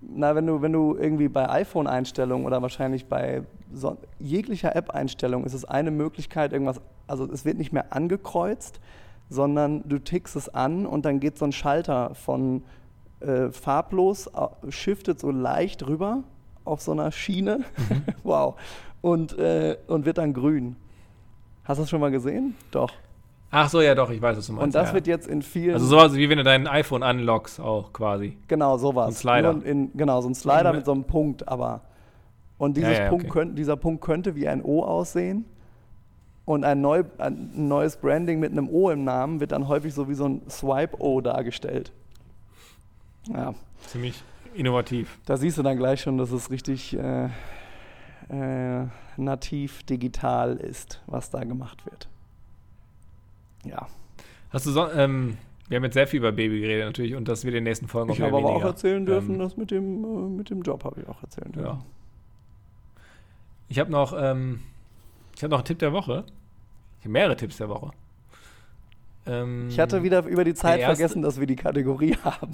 Speaker 2: na, wenn du, wenn du irgendwie bei iPhone-Einstellungen oder wahrscheinlich bei so, jeglicher App-Einstellung ist es eine Möglichkeit, irgendwas, also es wird nicht mehr angekreuzt, sondern du tickst es an und dann geht so ein Schalter von äh, farblos, shiftet so leicht rüber auf so einer Schiene. wow. Und, äh, und wird dann grün. Hast du das schon mal gesehen? Doch.
Speaker 1: Ach so, ja doch, ich weiß, was du meinst.
Speaker 2: Und das
Speaker 1: ja.
Speaker 2: wird jetzt in vielen.
Speaker 1: Also sowas wie wenn du dein iPhone unlockst auch quasi.
Speaker 2: Genau, sowas.
Speaker 1: So ein Slider.
Speaker 2: In, genau, so ein Slider
Speaker 1: Und-
Speaker 2: mit so einem Punkt, aber. Und dieses
Speaker 1: Ja, ja,
Speaker 2: Punkt
Speaker 1: okay.
Speaker 2: könnt, dieser Punkt könnte wie ein O aussehen. Und ein, neu, ein neues Branding mit einem O im Namen wird dann häufig so wie so ein Swipe-O dargestellt. Ja,
Speaker 1: Ziemlich innovativ.
Speaker 2: da siehst du dann gleich schon, dass es richtig äh, äh, nativ digital ist, was da gemacht wird. Ja.
Speaker 1: Hast du so, ähm, wir haben jetzt sehr viel über Baby geredet natürlich und das wird in den nächsten Folgen
Speaker 2: Ich
Speaker 1: wieder
Speaker 2: habe aber auch erzählen dürfen,
Speaker 1: Ähm,
Speaker 2: das mit dem, äh, mit dem Job habe ich auch erzählen dürfen.
Speaker 1: Ja. Ich habe noch ähm, ich habe noch einen Tipp der Woche. Ich habe mehrere Tipps der Woche.
Speaker 2: Ähm, ich hatte wieder über die Zeit vergessen, dass wir die Kategorie haben.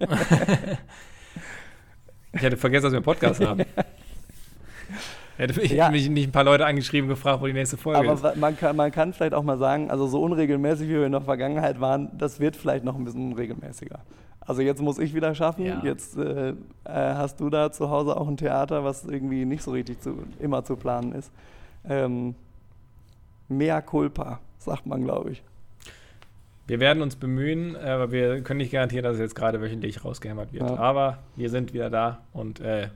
Speaker 1: ich hatte vergessen, dass wir einen Podcast haben. Hätte ich ja. mich nicht ein paar Leute angeschrieben, gefragt, wo die nächste Folge
Speaker 2: Aber
Speaker 1: ist.
Speaker 2: Aber man kann, man kann vielleicht auch mal sagen, also so unregelmäßig, wie wir in der Vergangenheit waren, das wird vielleicht noch ein bisschen unregelmäßiger. Also jetzt muss ich wieder schaffen. Ja. Jetzt äh, äh, hast du da zu Hause auch ein Theater, was irgendwie nicht so richtig zu, immer zu planen ist. Ähm, mea culpa, sagt man, glaube ich.
Speaker 1: Wir werden uns bemühen, aber wir können nicht garantieren, dass es jetzt gerade wöchentlich rausgehämmert wird. Ja. Aber wir sind wieder da und äh,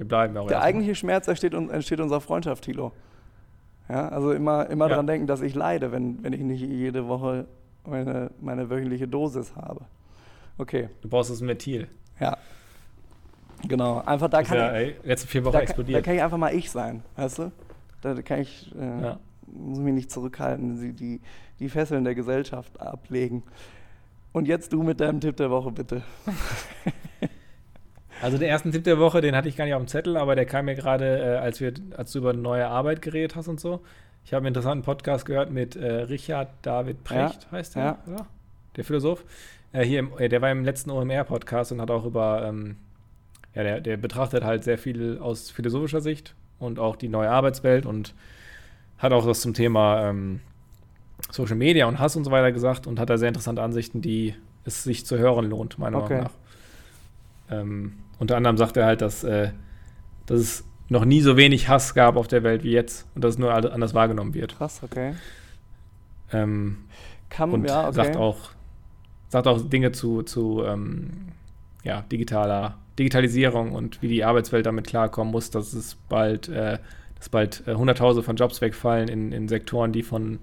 Speaker 1: wir bleiben auch.
Speaker 2: Der eigentliche Schmerz entsteht, entsteht unserer Freundschaft, Thilo. Ja, also immer, immer ja. daran denken, dass ich leide, wenn, wenn ich nicht jede Woche meine, meine wöchentliche Dosis habe. Okay.
Speaker 1: Du brauchst das Metil.
Speaker 2: Ja. Genau. Einfach da kann
Speaker 1: ja, ich. Ey, letzte vier Wochen
Speaker 2: da,
Speaker 1: explodiert.
Speaker 2: Da kann ich einfach mal ich sein, weißt du? Da kann ich. Äh, ja. Muss mich nicht zurückhalten, die, die Fesseln der Gesellschaft ablegen. Und jetzt du mit deinem Tipp der Woche, bitte.
Speaker 1: Also den ersten Tipp der Woche, den hatte ich gar nicht auf dem Zettel, aber der kam mir gerade, äh, als, als du über neue Arbeit geredet hast und so. Ich habe einen interessanten Podcast gehört mit äh, Richard David Precht, ja, heißt der, ja. oder? Der Philosoph. Äh, hier im, äh, der war im letzten OMR-Podcast und hat auch über, ähm, ja, der, der betrachtet halt sehr viel aus philosophischer Sicht und auch die neue Arbeitswelt und hat auch was zum Thema ähm, Social Media und Hass und so weiter gesagt und hat da sehr interessante Ansichten, die es sich zu hören lohnt, meiner okay. Meinung nach. Ähm, unter anderem sagt er halt, dass, äh, dass es noch nie so wenig Hass gab auf der Welt wie jetzt und dass es nur anders wahrgenommen wird.
Speaker 2: Krass, okay.
Speaker 1: Ähm, Kann, und ja, okay. sagt auch sagt auch Dinge zu, zu ähm, ja, digitaler Digitalisierung und wie die Arbeitswelt damit klarkommen muss, dass es bald, äh, dass bald äh, Hunderttausende von Jobs wegfallen in, in Sektoren, die von,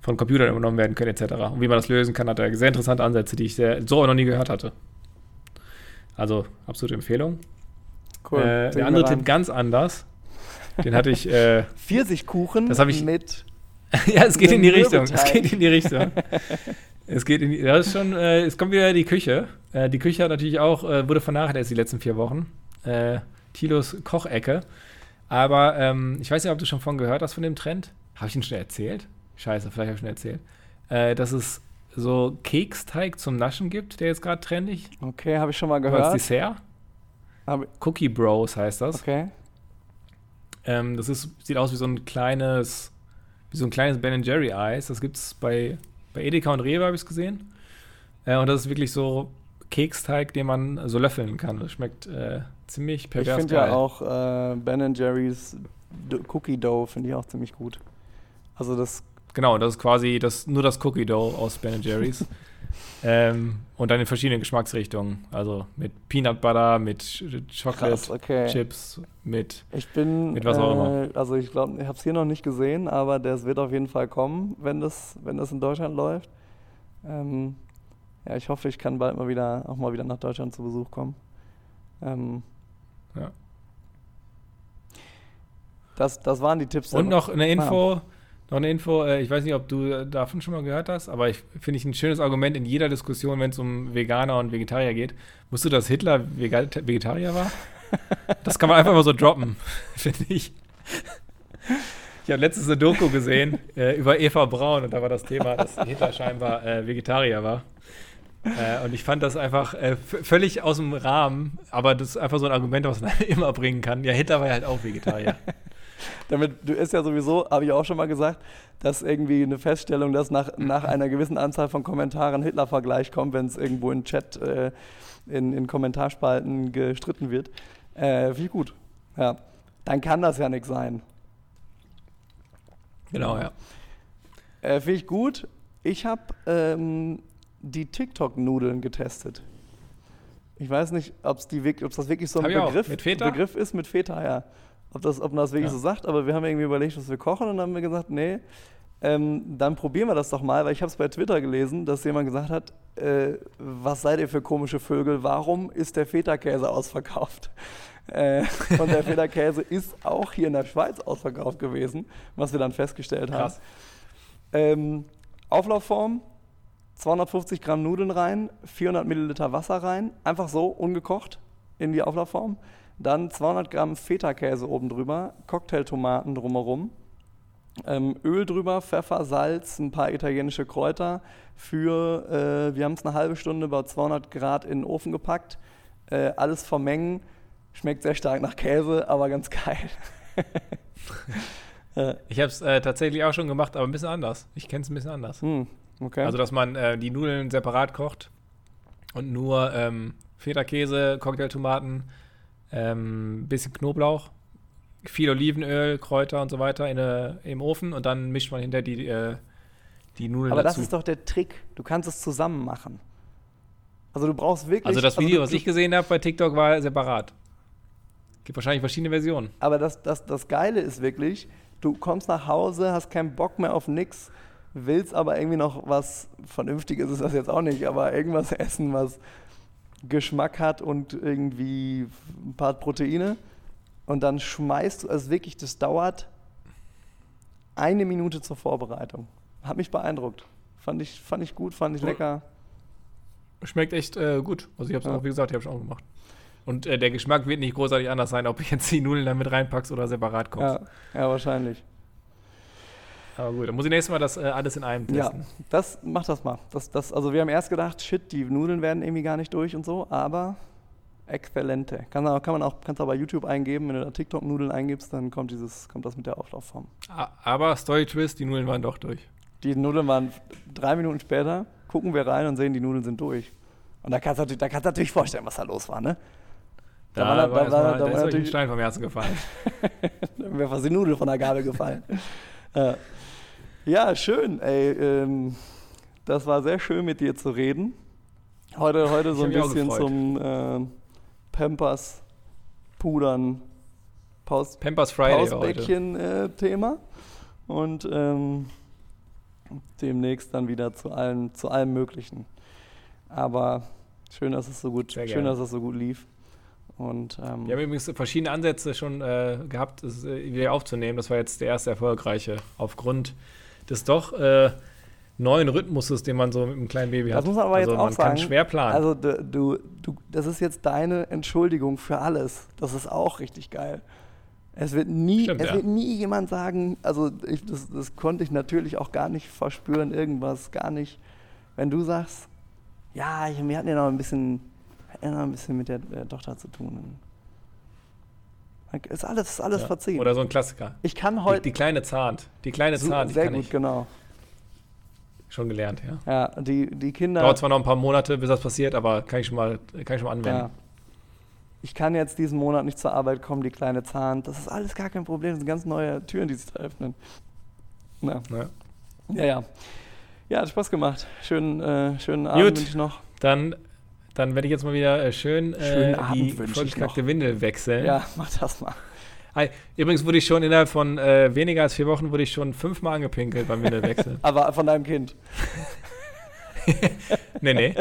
Speaker 1: von Computern übernommen werden können, etc. Und wie man das lösen kann, hat er sehr interessante Ansätze, die ich sehr, so noch nie gehört hatte. Also absolute Empfehlung. Cool. Äh, der andere Tipp ganz anders. Den hatte ich. Äh,
Speaker 2: Pfirsichkuchen
Speaker 1: das ich,
Speaker 2: mit.
Speaker 1: ja, es geht in die Richtung. Es geht in die Richtung. es geht in die, das ist schon, äh, es kommt wieder die Küche. Äh, die Küche hat natürlich auch, äh, wurde vernachlässigt die letzten vier Wochen. Äh, Tilos Kochecke. Aber ähm, ich weiß nicht, ob du schon von gehört hast von dem Trend. Habe ich ihn schon erzählt? Scheiße, vielleicht habe ich schon erzählt. Äh, dass es so Keksteig zum Naschen gibt, der jetzt gerade trendig.
Speaker 2: Okay, habe ich schon mal gehört. Als
Speaker 1: Dessert. Cookie Bros heißt das.
Speaker 2: Okay.
Speaker 1: Ähm, das ist, sieht aus wie so ein kleines, wie so ein kleines Ben Jerry Eis. Das gibt es bei, bei Edeka und Rewe, habe ich es gesehen. Äh, und das ist wirklich so Keksteig, den man so löffeln kann. Das schmeckt äh, ziemlich pervers
Speaker 2: Ich finde ja auch äh, Ben Jerry's Cookie Dough finde ich auch ziemlich gut. Also das
Speaker 1: Genau, das ist quasi das, nur das Cookie Dough aus Ben Jerry's. ähm, und dann in verschiedenen Geschmacksrichtungen. Also mit Peanut Butter, mit Chocolate Krass, okay. Chips, mit,
Speaker 2: ich bin,
Speaker 1: mit was auch immer.
Speaker 2: Äh, also ich glaube, ich habe es hier noch nicht gesehen, aber das wird auf jeden Fall kommen, wenn das, wenn das in Deutschland läuft. Ähm, ja, ich hoffe, ich kann bald mal wieder auch mal wieder nach Deutschland zu Besuch kommen. Ähm,
Speaker 1: ja.
Speaker 2: Das, das waren die Tipps.
Speaker 1: Und noch eine Info. Ah. Noch eine Info, äh, ich weiß nicht, ob du davon schon mal gehört hast, aber ich finde ich ein schönes Argument in jeder Diskussion, wenn es um Veganer und Vegetarier geht. Wusstest du, dass Hitler Vegetarier war? Das kann man einfach mal so droppen, finde ich. Ich habe letztens eine Doku gesehen äh, über Eva Braun und da war das Thema, dass Hitler scheinbar äh, Vegetarier war. Äh, und ich fand das einfach äh, völlig aus dem Rahmen, aber das ist einfach so ein Argument, was man immer bringen kann. Ja, Hitler war ja halt auch Vegetarier.
Speaker 2: Damit du ist ja sowieso, habe ich auch schon mal gesagt, dass irgendwie eine Feststellung, dass nach, nach einer gewissen Anzahl von Kommentaren Hitler-Vergleich kommt, wenn es irgendwo in Chat, äh, in, in Kommentarspalten gestritten wird. Äh, Wie gut. Ja. Dann kann das ja nichts sein.
Speaker 1: Genau, ja.
Speaker 2: Äh, Finde ich gut. Ich habe ähm, die TikTok-Nudeln getestet. Ich weiß nicht, ob es das wirklich so ein Begriff, Begriff, ist mit Feta, ja ob, das, ob man das wirklich ja. so sagt, aber wir haben irgendwie überlegt, was wir kochen und dann haben wir gesagt, nee, ähm, dann probieren wir das doch mal, weil ich habe es bei Twitter gelesen, dass jemand gesagt hat, äh, was seid ihr für komische Vögel, warum ist der Feta-Käse ausverkauft? Äh, und der Feta-Käse ist auch hier in der Schweiz ausverkauft gewesen, was wir dann festgestellt Krass. haben. Ähm, Auflaufform, 250 Gramm Nudeln rein, 400 Milliliter Wasser rein, einfach so, ungekocht in die Auflaufform. Dann 200 Gramm Feta-Käse oben drüber, Cocktailtomaten drumherum, ähm, Öl drüber, Pfeffer, Salz, ein paar italienische Kräuter. Für, äh, wir haben es eine halbe Stunde bei 200 Grad in den Ofen gepackt. Äh, alles vermengen. Schmeckt sehr stark nach Käse, aber ganz geil.
Speaker 1: Ich habe es äh, tatsächlich auch schon gemacht, aber ein bisschen anders. Ich kenne es ein bisschen anders.
Speaker 2: Hm, okay.
Speaker 1: Also, dass man äh, die Nudeln separat kocht und nur ähm, Feta-Käse, Cocktailtomaten, ähm, bisschen Knoblauch, viel Olivenöl, Kräuter und so weiter in, äh, im Ofen und dann mischt man hinter die, äh, die Nudeln
Speaker 2: aber
Speaker 1: dazu.
Speaker 2: das ist doch der Trick. Du kannst es zusammen machen. Also du brauchst wirklich.
Speaker 1: also das Video,
Speaker 2: du,
Speaker 1: was ich gesehen habe bei TikTok, war separat. Gibt wahrscheinlich verschiedene Versionen.
Speaker 2: Aber das, das, das Geile ist wirklich, du kommst nach Hause, hast keinen Bock mehr auf nix, willst aber irgendwie noch was Vernünftiges ist das jetzt auch nicht, aber irgendwas essen, was Geschmack hat und irgendwie ein paar Proteine. Und dann schmeißt du, also wirklich, das dauert eine Minute zur Vorbereitung. Hat mich beeindruckt. Fand ich, fand ich gut, fand ich lecker.
Speaker 1: Schmeckt echt äh, gut. Also ich habe es
Speaker 2: Ja.
Speaker 1: auch, wie gesagt, ich habe es auch gemacht. Und äh, der Geschmack wird nicht großartig anders sein, ob ich jetzt die Nudeln dann mit reinpackst oder separat kochst.
Speaker 2: Ja, ja, wahrscheinlich.
Speaker 1: Aber gut, dann muss ich nächstes Mal das äh, alles in einem
Speaker 2: Ja,
Speaker 1: testen.
Speaker 2: das, mach das mal. Das, das, also wir haben erst gedacht, shit, die Nudeln werden irgendwie gar nicht durch und so, aber exzellente. Kann, kann man auch, kannst du auch bei YouTube eingeben, wenn du da TikTok-Nudeln eingibst, dann kommt dieses, kommt das mit der Auflaufform.
Speaker 1: Aber Story Twist, die Nudeln waren doch durch.
Speaker 2: Die Nudeln waren drei Minuten später, gucken wir rein und sehen, die Nudeln sind durch. Und da kannst du natürlich, da kannst du natürlich vorstellen, was da los war, ne? Da war- da
Speaker 1: war, erst
Speaker 2: war-
Speaker 1: mal-
Speaker 2: da
Speaker 1: da ist euch ein
Speaker 2: natürlich-
Speaker 1: Stein vom Herzen gefallen.
Speaker 2: Da wäre fast die Nudel von der Gabel gefallen. ja. ja, schön, ey. Ähm, das war sehr schön, mit dir zu reden. Heute, heute so ein bisschen zum ähm, Pampers, Pudern, Paus,
Speaker 1: Pampers Friday heute.
Speaker 2: Pausbäckchen-Thema. Und ähm, demnächst dann wieder zu allem, zu allem Möglichen. Aber schön, dass es so gut,
Speaker 1: Sehr
Speaker 2: schön,
Speaker 1: gerne.
Speaker 2: dass es so gut lief. Und ähm,
Speaker 1: Wir haben übrigens verschiedene Ansätze schon äh, gehabt, es äh, wieder aufzunehmen. Das war jetzt der erste erfolgreiche. Aufgrund des doch äh, neuen Rhythmuses, den man so mit einem kleinen Baby hat.
Speaker 2: Das muss man aber
Speaker 1: also
Speaker 2: jetzt auch
Speaker 1: man
Speaker 2: sagen.
Speaker 1: kann schwer planen.
Speaker 2: Also du, du, du, das ist jetzt deine Entschuldigung für alles. Das ist auch richtig geil. Es wird nie,
Speaker 1: Stimmt,
Speaker 2: es
Speaker 1: ja.
Speaker 2: wird nie jemand sagen, also ich, das, das konnte ich natürlich auch gar nicht verspüren, irgendwas, gar nicht. Wenn du sagst, ja, ich, wir hatten ja noch ein bisschen, hatten ja noch ein bisschen mit der, der Tochter zu tun. Ist alles, ist alles
Speaker 1: ja.
Speaker 2: verziehen.
Speaker 1: Oder so ein Klassiker.
Speaker 2: ich kann
Speaker 1: Die,
Speaker 2: heute
Speaker 1: die kleine Zahnt. Die kleine
Speaker 2: Su-
Speaker 1: Zahnt, die
Speaker 2: sehr
Speaker 1: kann
Speaker 2: gut,
Speaker 1: ich
Speaker 2: genau.
Speaker 1: schon gelernt, ja.
Speaker 2: Ja, die, die Kinder.
Speaker 1: Dauert zwar noch ein paar Monate, bis das passiert, aber kann ich schon mal, kann ich schon mal anwenden.
Speaker 2: Ja. Ich kann jetzt diesen Monat nicht zur Arbeit kommen, die kleine Zahn. Das ist alles gar kein Problem. Das sind ganz neue Türen, die sich da öffnen. Na,
Speaker 1: Ja.
Speaker 2: ja, ja. Ja, hat Spaß gemacht. Schönen, äh, schönen Abend
Speaker 1: Gut.
Speaker 2: noch.
Speaker 1: Dann, dann werde ich jetzt mal wieder äh, schön äh, die vollgeknackte Windel wechseln.
Speaker 2: Ja, mach das mal.
Speaker 1: Hi. Übrigens wurde ich schon innerhalb von äh, weniger als vier Wochen wurde ich schon fünfmal angepinkelt beim Windelwechsel.
Speaker 2: Aber von deinem Kind.
Speaker 1: nee, nee.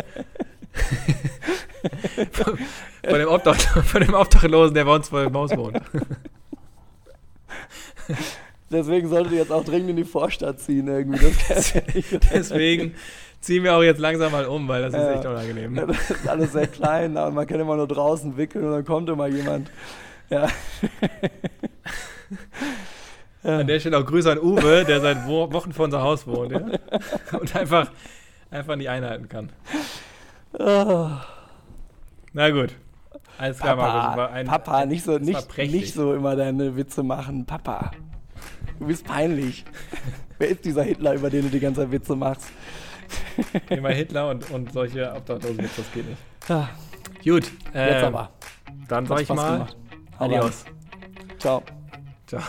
Speaker 1: von, von, dem Obdach, von dem Obdachlosen, der bei uns vor dem Haus wohnt.
Speaker 2: Deswegen solltet ihr jetzt auch dringend in die Vorstadt ziehen irgendwie. Das kann ja nicht-
Speaker 1: Deswegen ziehen wir auch jetzt langsam mal um, weil das ist
Speaker 2: Ja.
Speaker 1: echt unangenehm.
Speaker 2: Ja, Das ist alles sehr klein, aber man kann immer nur draußen wickeln und dann kommt immer jemand. Ja.
Speaker 1: An der Stelle auch Grüße an Uwe, der seit Wo Wochen vor unser Haus wohnt ja? und einfach, einfach nicht einhalten kann.
Speaker 2: Oh.
Speaker 1: Na gut. Alles klar, Markus.
Speaker 2: Papa,
Speaker 1: War ein-
Speaker 2: Papa, nicht so, nicht, nicht so immer deine Witze machen. Papa, du bist peinlich. Wer ist dieser Hitler, über den du die ganze Zeit Witze machst?
Speaker 1: Immer Hitler und, und solche Obdachlosen, das geht nicht.
Speaker 2: Ah,
Speaker 1: Gut.
Speaker 2: Jetzt
Speaker 1: ähm,
Speaker 2: aber.
Speaker 1: Dann sag ich
Speaker 2: Spaß
Speaker 1: mal.
Speaker 2: gemacht.
Speaker 1: Adios.
Speaker 2: Ciao.
Speaker 1: Ciao.